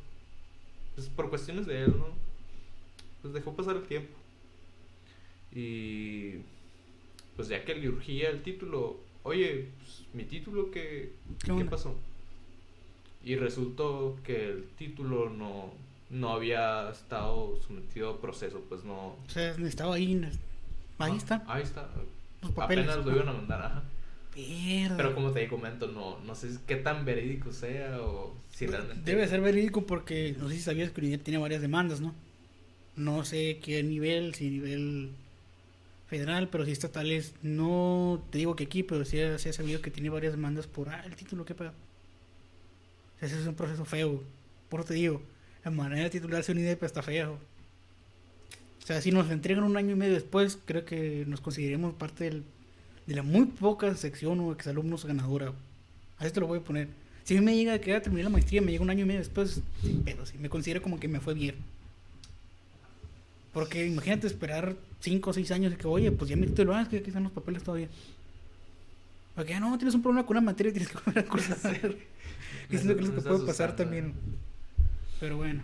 pues por cuestiones de él, ¿no? Pues dejó pasar el tiempo. Y pues ya que le urgía el título, oye, pues, mi título, ¿qué, ¿Qué pasó? Y resultó que el título no, no había estado sometido a proceso, pues no... O sea, estaba ahí. Ahí Ah, está. Ahí está. Los papeles. Apenas lo iban a mandar, ajá. Pero como te comento, no, no sé qué tan verídico sea o si realmente... Debe ser verídico porque no sé si sabías que Unidad tiene varias demandas, ¿no? No sé qué nivel, si nivel federal, pero si estatales, no te digo que aquí, pero sí, ha- sí he sabido que tiene varias demandas por ah, el título, qué pedo. O sea, ese es un proceso feo. Por eso te digo, la manera de titularse Unidad está feo. O sea, si nos entregan un año y medio después, creo que nos consideremos parte del- de la muy poca sección o exalumnos ganadora. Así te lo voy a poner. Si a mí me llega que ya terminé la maestría, me llega un año y medio después, pedo, sí, me considero como que me fue bien. Porque imagínate esperar 5 o 6 años y que, oye, pues ya me lo hagas, que aquí están los papeles todavía. Porque ya no, tienes un problema con una materia y tienes que volver a cursar. (laughs) siento que es lo que puede pasar también. Pero bueno.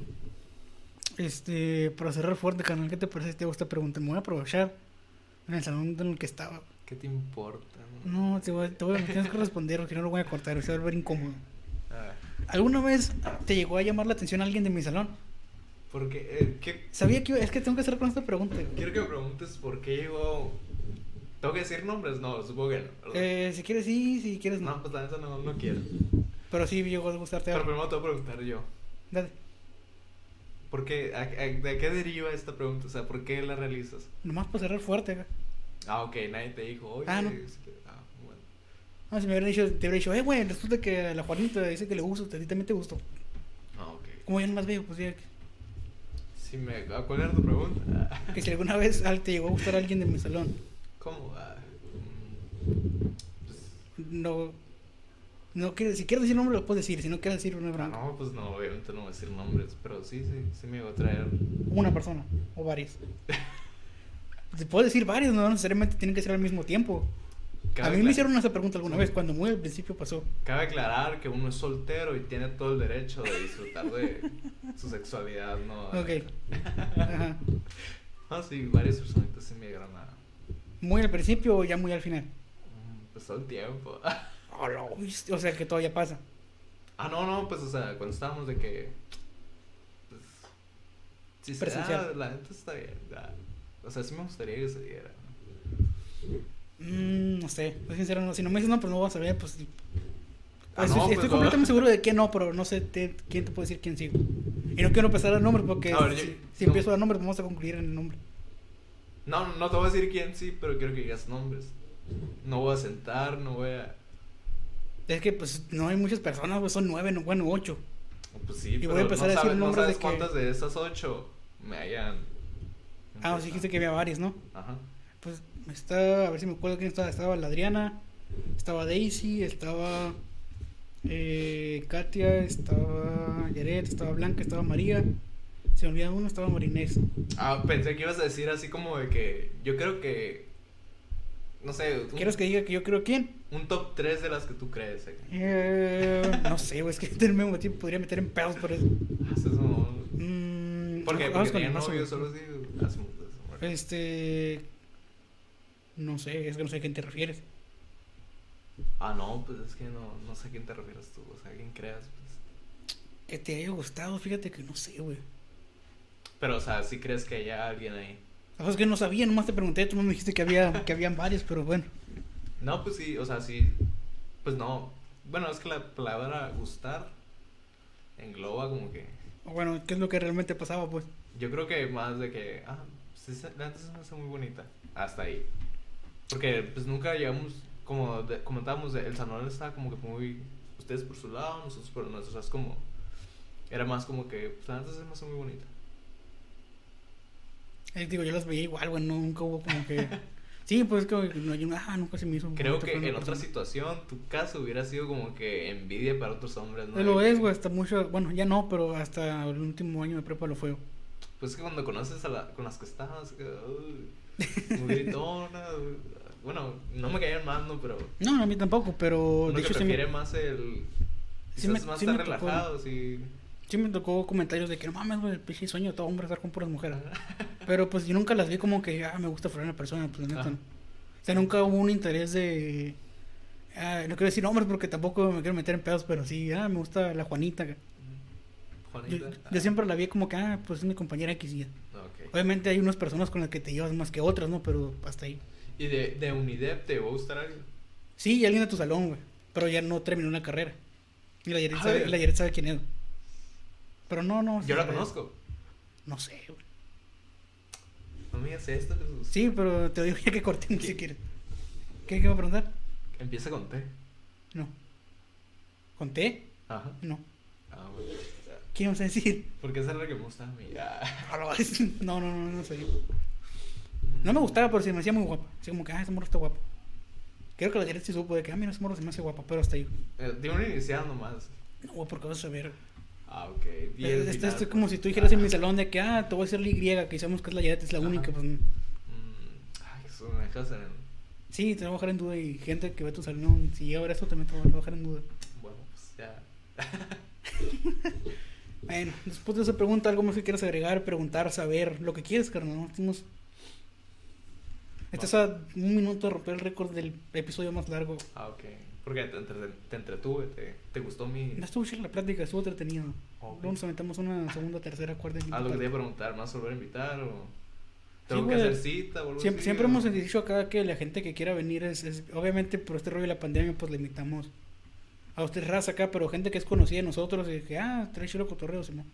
Este, para cerrar fuerte, canal, ¿qué te parece si te hago esta pregunta? Me voy a aprovechar en el salón en el que estaba. ¿Qué te importa? No, te voy, te voy a tienes que responder, porque no lo voy a cortar, se va a volver incómodo. ¿Alguna vez te llegó a llamar la atención alguien de mi salón? porque, eh, ¿qué- Sabía que es que tengo que hacer con esta pregunta. güey. quiero que me preguntes por qué llegó... ¿Tengo que decir nombres? No, supongo que no. Eh, si quieres sí, si quieres no. no, pues la neta no, no quiero. Pero sí llegó a gustarte Pero algo. primero te voy a preguntar yo. Dale. ¿Por qué? ¿A- a- ¿De qué deriva esta pregunta? O sea, ¿por qué la realizas? Nomás para cerrar fuerte acá. Ah, ok, nadie te dijo, oye... Ah, no. este, ah, bueno. No, si me hubieran dicho, te hubiera dicho, eh, güey, resulta que a la Juanita dice que le gusta, a ti también te gustó. Ah, ok. Como ya no más veo, pues ya. Si me... ¿a ¿Cuál era tu pregunta? Que si alguna vez te llegó a gustar alguien de mi salón, ¿Cómo? Ah, mm, pues, no. No quiero, si quieres decir nombre lo puedes decir, si no quieres decir ah, bronca. no, pues no, obviamente no voy a decir nombres, pero sí, sí, sí me iba a traer... Una persona o varias. Te (laughs) puedo decir varios, no necesariamente tienen que ser al mismo tiempo. A mí me hicieron esa pregunta alguna vez, cuando muy al principio pasó. Cabe aclarar que uno es soltero y tiene todo el derecho de disfrutar de (laughs) su sexualidad, ¿no? Ok. Ajá. Ah, sí, varias personitas sí me llegaron a... Muy al principio o ya muy al final. Mm, Pues todo el tiempo. (laughs) O sea que todavía pasa. Ah, no, no, pues, o sea, cuando estábamos de que... Pues... Si se Presencial. da, la neta está bien. O sea, sí me gustaría que se diera. Mm, no sé, soy sincero, no, si no me dices no, pues no vas a ver, pues... Ah, Pues, no, pues, estoy completamente seguro de que no, pero no sé te- quién te puede decir quién sigo. Y no quiero empezar a dar nombres porque ver, si, yo- si no. empiezo a dar nombres vamos a concluir en el nombre. No, no te voy a decir quién sí, pero quiero que digas nombres. No voy a sentar, no voy a... Es que pues no hay muchas personas, pues son nueve, no, bueno, ocho. Pues sí, Y pero voy a empezar no a decir sabes, no de sabes que- cuántas de esas ocho me hayan... Ah, sí dijiste que había varios, ¿no? Ajá. Pues está, a ver si me acuerdo quién estaba. Estaba la Adriana, estaba Daisy, estaba eh, Katia, estaba Yaret, estaba Blanca, estaba María. Se me olvida uno, estaba Marinés. Ah, pensé que ibas a decir así como de que... Yo creo que... No sé, un, ¿Quieres que diga que yo creo quién? Un top 3 de las que tú crees. eh. Eh, no sé, güey, es que el mismo tiempo podría meter en pedos por eso. Haces un... Mm, ¿Por qué? Porque tenía novio, solo así. Este. No sé, es que no sé a quién te refieres. Ah, no, pues es que no, no sé a quién te refieres tú. O sea, a quién creas. Pues. Que te haya gustado, fíjate que no sé, güey. Pero, o sea, si crees que haya alguien ahí. O sea, es que no sabía, nomás te pregunté, tú no me dijiste que había, que habían varios, pero bueno. No, pues sí, o sea, sí. Pues no. Bueno, es que la palabra gustar engloba como que. O Bueno, ¿qué es lo que realmente pasaba, pues? Yo creo que más de que. Ah, la neta se me hace muy bonita. Hasta ahí. Porque pues nunca llegamos. Como de- comentábamos, el salón estaba como que muy. Ustedes por su lado, nosotros por nuestro. O sea, es como. Era más como que. Pues neta se me hace muy bonita. Eh, digo, yo las veía igual, güey, nunca hubo como que... (laughs) Sí, pues que no, yo, ah, nunca se me hizo. Creo que en otra situación, tu caso hubiera sido como que envidia para otros hombres, ¿no? Eh, Lo es, güey, hasta mucho, bueno, ya no, pero hasta el último año de prepa lo fue. Pues es que cuando conoces a la, con las que estabas, que, uy, muy gritona. (laughs) bueno, no me caían mal, ¿no? Pero No, a mí tampoco, pero uno de que hecho sí me, prefiere más el. Sí me- más sí estar relajado, sí. Sí me tocó comentarios de que no mames, güey, el pinche sueño de todo hombre estar con puras mujeres. (laughs) Pero pues yo nunca las vi como que, ah, me gusta fuera una persona, pues neta. No. O sea, nunca hubo un interés de... Ah, no quiero decir nombres porque tampoco me quiero meter en pedos, pero sí, ah, me gusta la Juanita. Yo, Juanita. yo siempre la vi como que, ah, pues es mi compañera X y. Ah. Obviamente hay unas personas con las que te llevas más que otras, ¿no? Pero hasta ahí. ¿Y de, de Unidep te va a gustar alguien? Sí, alguien de tu salón, güey. Pero ya no terminó la carrera. Y la Yaret A sabe, la Yaret sabe quién es. Pero no, no. Yo la conozco. No sé, güey. No me digas esto, Jesús. Sí, pero te digo ya que cortemos si quieres. ¿Qué, ¿Qué va a preguntar? Empieza con T. No. ¿Conté? Ajá. No. Ah, bueno. ¿Qué ibas a decir? Porque esa es la que me gusta a mí. Ah. No, no, no, no sé. No me gustaba, pero se me hacía muy guapa. Así como que, ah, ese morro está guapo. Creo que la Yaret sí supo de que, ah, mira, ese morro se me hace guapa, pero hasta ahí. Eh, Tiene una inicial nomás. No, porque vas a ver. Ah, ok. Y Esto final, esto es como pues. si tú dijeras en mi salón de que, ah, te voy a hacer la Y, que sabemos que es la Yaret, es la Ajá. única, pues. Mm, Ay, eso me dejas en. Sí, te va a bajar en duda y gente que ve tu salón, si llega a ver eso también te va a bajar en duda. Bueno, pues ya. (laughs) Bueno, después de esa pregunta, algo más que quieras agregar, preguntar, saber, lo que quieres, carnal. ¿no? Estamos... Estás a un minuto de romper el récord del episodio más largo. Ah, ok. Porque te, entre- te entretuve, te, te gustó mi. No estuvo chida la plática, estuvo entretenido. Luego nos aventamos una segunda, tercera, cuarta. Ah, lo que te iba a preguntar, ¿más volver a invitar o.? Tengo Sí, que hacer cita o algo Siempre, siempre hemos dicho acá que la gente que quiera venir es, es- obviamente por este rollo de la pandemia, pues le invitamos a usted raza acá, pero gente que es conocida de nosotros y que, ah, trae chilo cotorreo, Simón.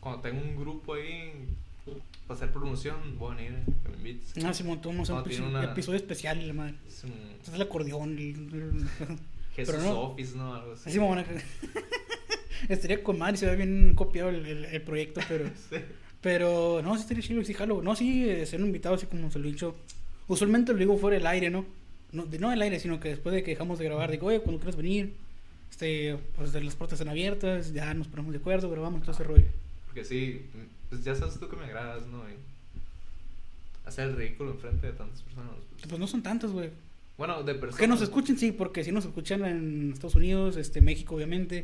Cuando tengo un grupo ahí para hacer promoción, voy a venir, que me invites. Ah, Simón, un No, tiene episodio, una- episodio especial la madre. Es un Es el acordeón. el- el- Jesús no. Office, ¿no? Algo así. Así me van a... Estaría con madre, se ve bien copiado el, el- el proyecto, pero... (laughs) Sí. Pero no, sí estaría chido, sí, jalo. No, sí, eh, ser un invitado así como se lo he dicho. Usualmente lo digo fuera del aire, ¿no? No, de, no del aire, sino que después de que dejamos de grabar, digo, oye, cuando quieras venir, este, pues de las puertas están abiertas, ya nos ponemos de acuerdo, grabamos todo ese rollo. Porque sí, pues ya sabes tú que me agradas, ¿no? Y hacer el ridículo enfrente de tantas personas. pues. Pues no son tantos, güey. Bueno, de personas. Que nos escuchen, sí, porque si nos escuchan en Estados Unidos, este, México, obviamente.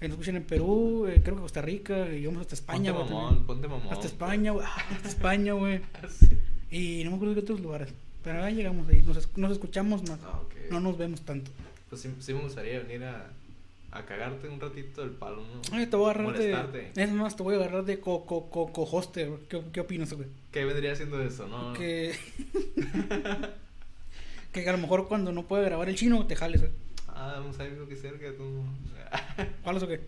Que nos escuchen en Perú, eh, creo que Costa Rica, y vamos hasta España, Ponte güey. mamón, también. ponte mamón. Hasta España, güey. ah, Hasta España, güey. (laughs) Sí. Y no me acuerdo de otros lugares. Pero ahí llegamos ahí. Nos, nos escuchamos más. Ah. No nos vemos tanto. Pues sí, sí me gustaría venir a, a cagarte un ratito del palo, ¿no? Ay, te voy a agarrar Molestarte. de. Es más, te voy a agarrar de co co co co-hoster. ¿Qué, ¿Qué opinas, güey? ¿Qué vendría siendo eso, no? Que. (laughs) (laughs) que a lo mejor cuando no puede grabar el chino, te jales, güey. Ah, vamos a ir aquí cerca, tú. ¿Jalas o qué?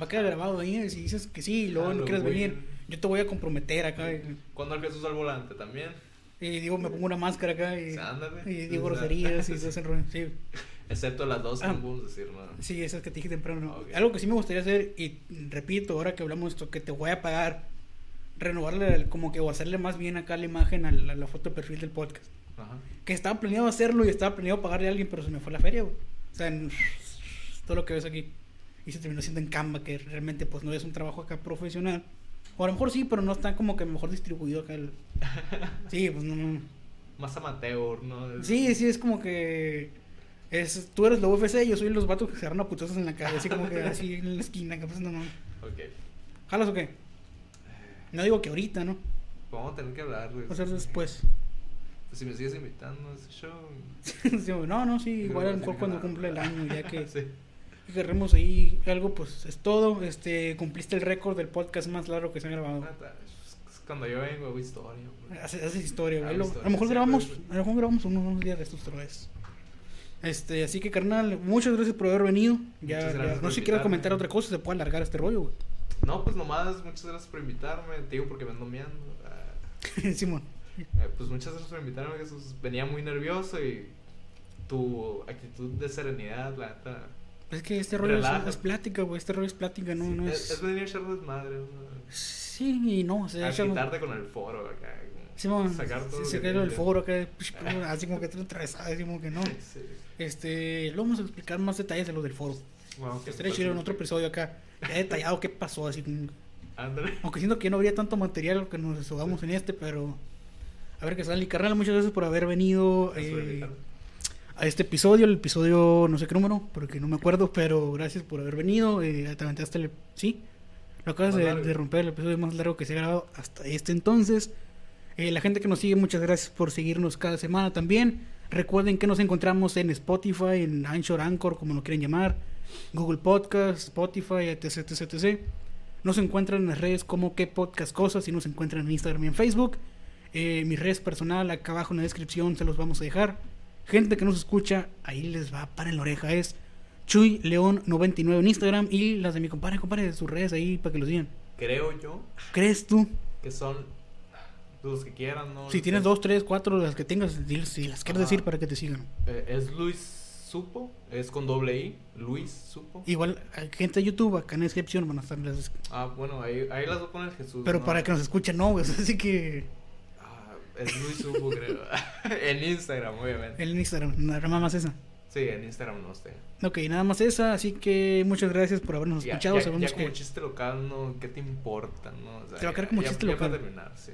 Va a quedar grabado ahí. Si dices que sí y luego no Jalo, quieres güey. venir, yo te voy a comprometer acá. Y, ¿Cuándo el Jesús al volante también? y digo, me pongo una máscara acá y, Sí, ándale. y digo O sea, groserías y (laughs) ese rollo. Sí. Excepto las dos Ah. no podemos decir, ¿no? Sí, esas que te dije temprano. ¿no? Ok. Algo que sí me gustaría hacer, y repito, ahora que hablamos de esto, que te voy a pagar, renovarle, como que o hacerle más bien acá la imagen a la, la foto de perfil del podcast. Ajá. Que estaba planeado hacerlo y estaba planeado pagarle a alguien, pero se me fue la feria, güey. O sea, en- todo lo que ves aquí. Y se terminó haciendo en Canva, que realmente pues no es un trabajo acá profesional. O a lo mejor sí, pero no está como que mejor distribuido acá. el- (laughs) Sí, pues no, no. Más amateur, ¿no? Sí, sí, es como que. Es, tú eres la UFC, yo soy los vatos que se agarran a putazos en la calle, así como que (laughs) así en la esquina, que pues no. Ok. ¿Jalas o qué? No digo que ahorita, ¿no? Vamos a tener que hablar, güey. Va a ser después. Pues si me sigues invitando a ese show. (laughs) No, no, sí, igual a lo mejor cuando cumple el año, ya que. (laughs) sí. agarremos ahí algo, pues es todo. Este, cumpliste el récord del podcast más largo que se ha grabado. Neta, es- Cuando yo vengo hago historia. Haces haces historia, güey. A lo mejor grabamos, a lo mejor grabamos unos, unos días de estos vez. Este, así que carnal, muchas gracias por haber venido. Ya, no sé si quieres comentar otra cosa, se puede alargar este rollo, güey. No, pues nomás, muchas gracias por invitarme. Te digo porque me ando meando. Ah, (laughs) Simón. eh, pues muchas gracias por invitarme, Jesús. Venía muy nervioso y tu actitud de serenidad, la neta. Es que este rollo es, plática, güey. Este rollo es plática, no, sí, no es, venir a echar desmadre. ¿no? Sí y no. O sea, A echar- quitarte con el foro acá. como Simón, sacar todo. que sacarlo del tienes. foro pish, así como que atravesado, así como que no. Sí. Este, lo vamos a explicar más detalles de lo del foro. Que Estaría chido en otro episodio acá. Ya detallado qué pasó, así como- Ándale. Aunque siento que no habría tanto material que nos desahogamos en este, pero. A ver qué sale. Y carnal, muchas gracias por haber venido eh, a este episodio. El episodio, no sé qué número, porque no me acuerdo, pero gracias por haber venido. Eh, te aventaste el. Sí, lo acabas de romper el episodio más largo que se ha grabado hasta este entonces. Eh, la gente que nos sigue, muchas gracias por seguirnos cada semana también. Recuerden que nos encontramos en Spotify, en Anchor, Anchor, como lo quieren llamar, Google Podcast, Spotify, etc, etc, etc. Nos encuentran en las redes como que podcast cosas y nos encuentran en Instagram y en Facebook. Eh, mi red personal acá abajo en la descripción se los vamos a dejar. Gente que nos escucha, ahí les va para en la oreja. Es Chuy León 99 en Instagram y las de mi compadre, compadre, de sus redes ahí para que los digan. Creo yo ¿Crees tú? que son los que quieran, ¿no? Si tienes dos, tres, cuatro, las que tengas, si las quieres Ajá. decir para que te sigan. Eh, es Luis Supo, es con doble I, Luis Supo. Igual, hay gente de YouTube acá en la descripción van a estar las... Ah, bueno, ahí, ahí las voy a poner Jesús. Pero ¿no? para que nos escuchen, no, güey. (laughs) Así que Ah, es Luis Supo, creo. (laughs) en Instagram, obviamente. el Instagram, nada más esa. Sí, en Instagram no sé. Ok, nada más esa, así que muchas gracias por habernos Ya, escuchado. ya, ya como que chiste local, ¿no? ¿Qué te importa, no? O sea, Te va a quedar como ya- chiste local. para terminar, sí.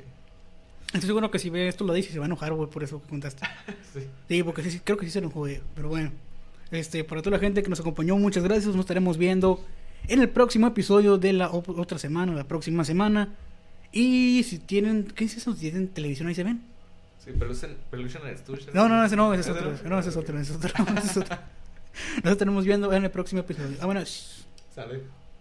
Estoy seguro que si ve esto lo dice y se va a enojar, güey, por eso que contaste. (laughs) sí. Sí, porque sí, creo que sí se enojó, güey. Pero bueno, este, para toda la gente que nos acompañó, muchas gracias. Nos estaremos viendo en el próximo episodio de la otra semana, la próxima semana. Y si tienen, ¿qué es eso? Si tienen televisión ahí se ven. Sí, Pelution, Pelution Studio. No, no, ese no, ese es ¿Ese otro. no? No, ese es otro, ese es otro. (laughs) ese es otro. Nos estaremos viendo en el próximo episodio. Vámonos. Sale.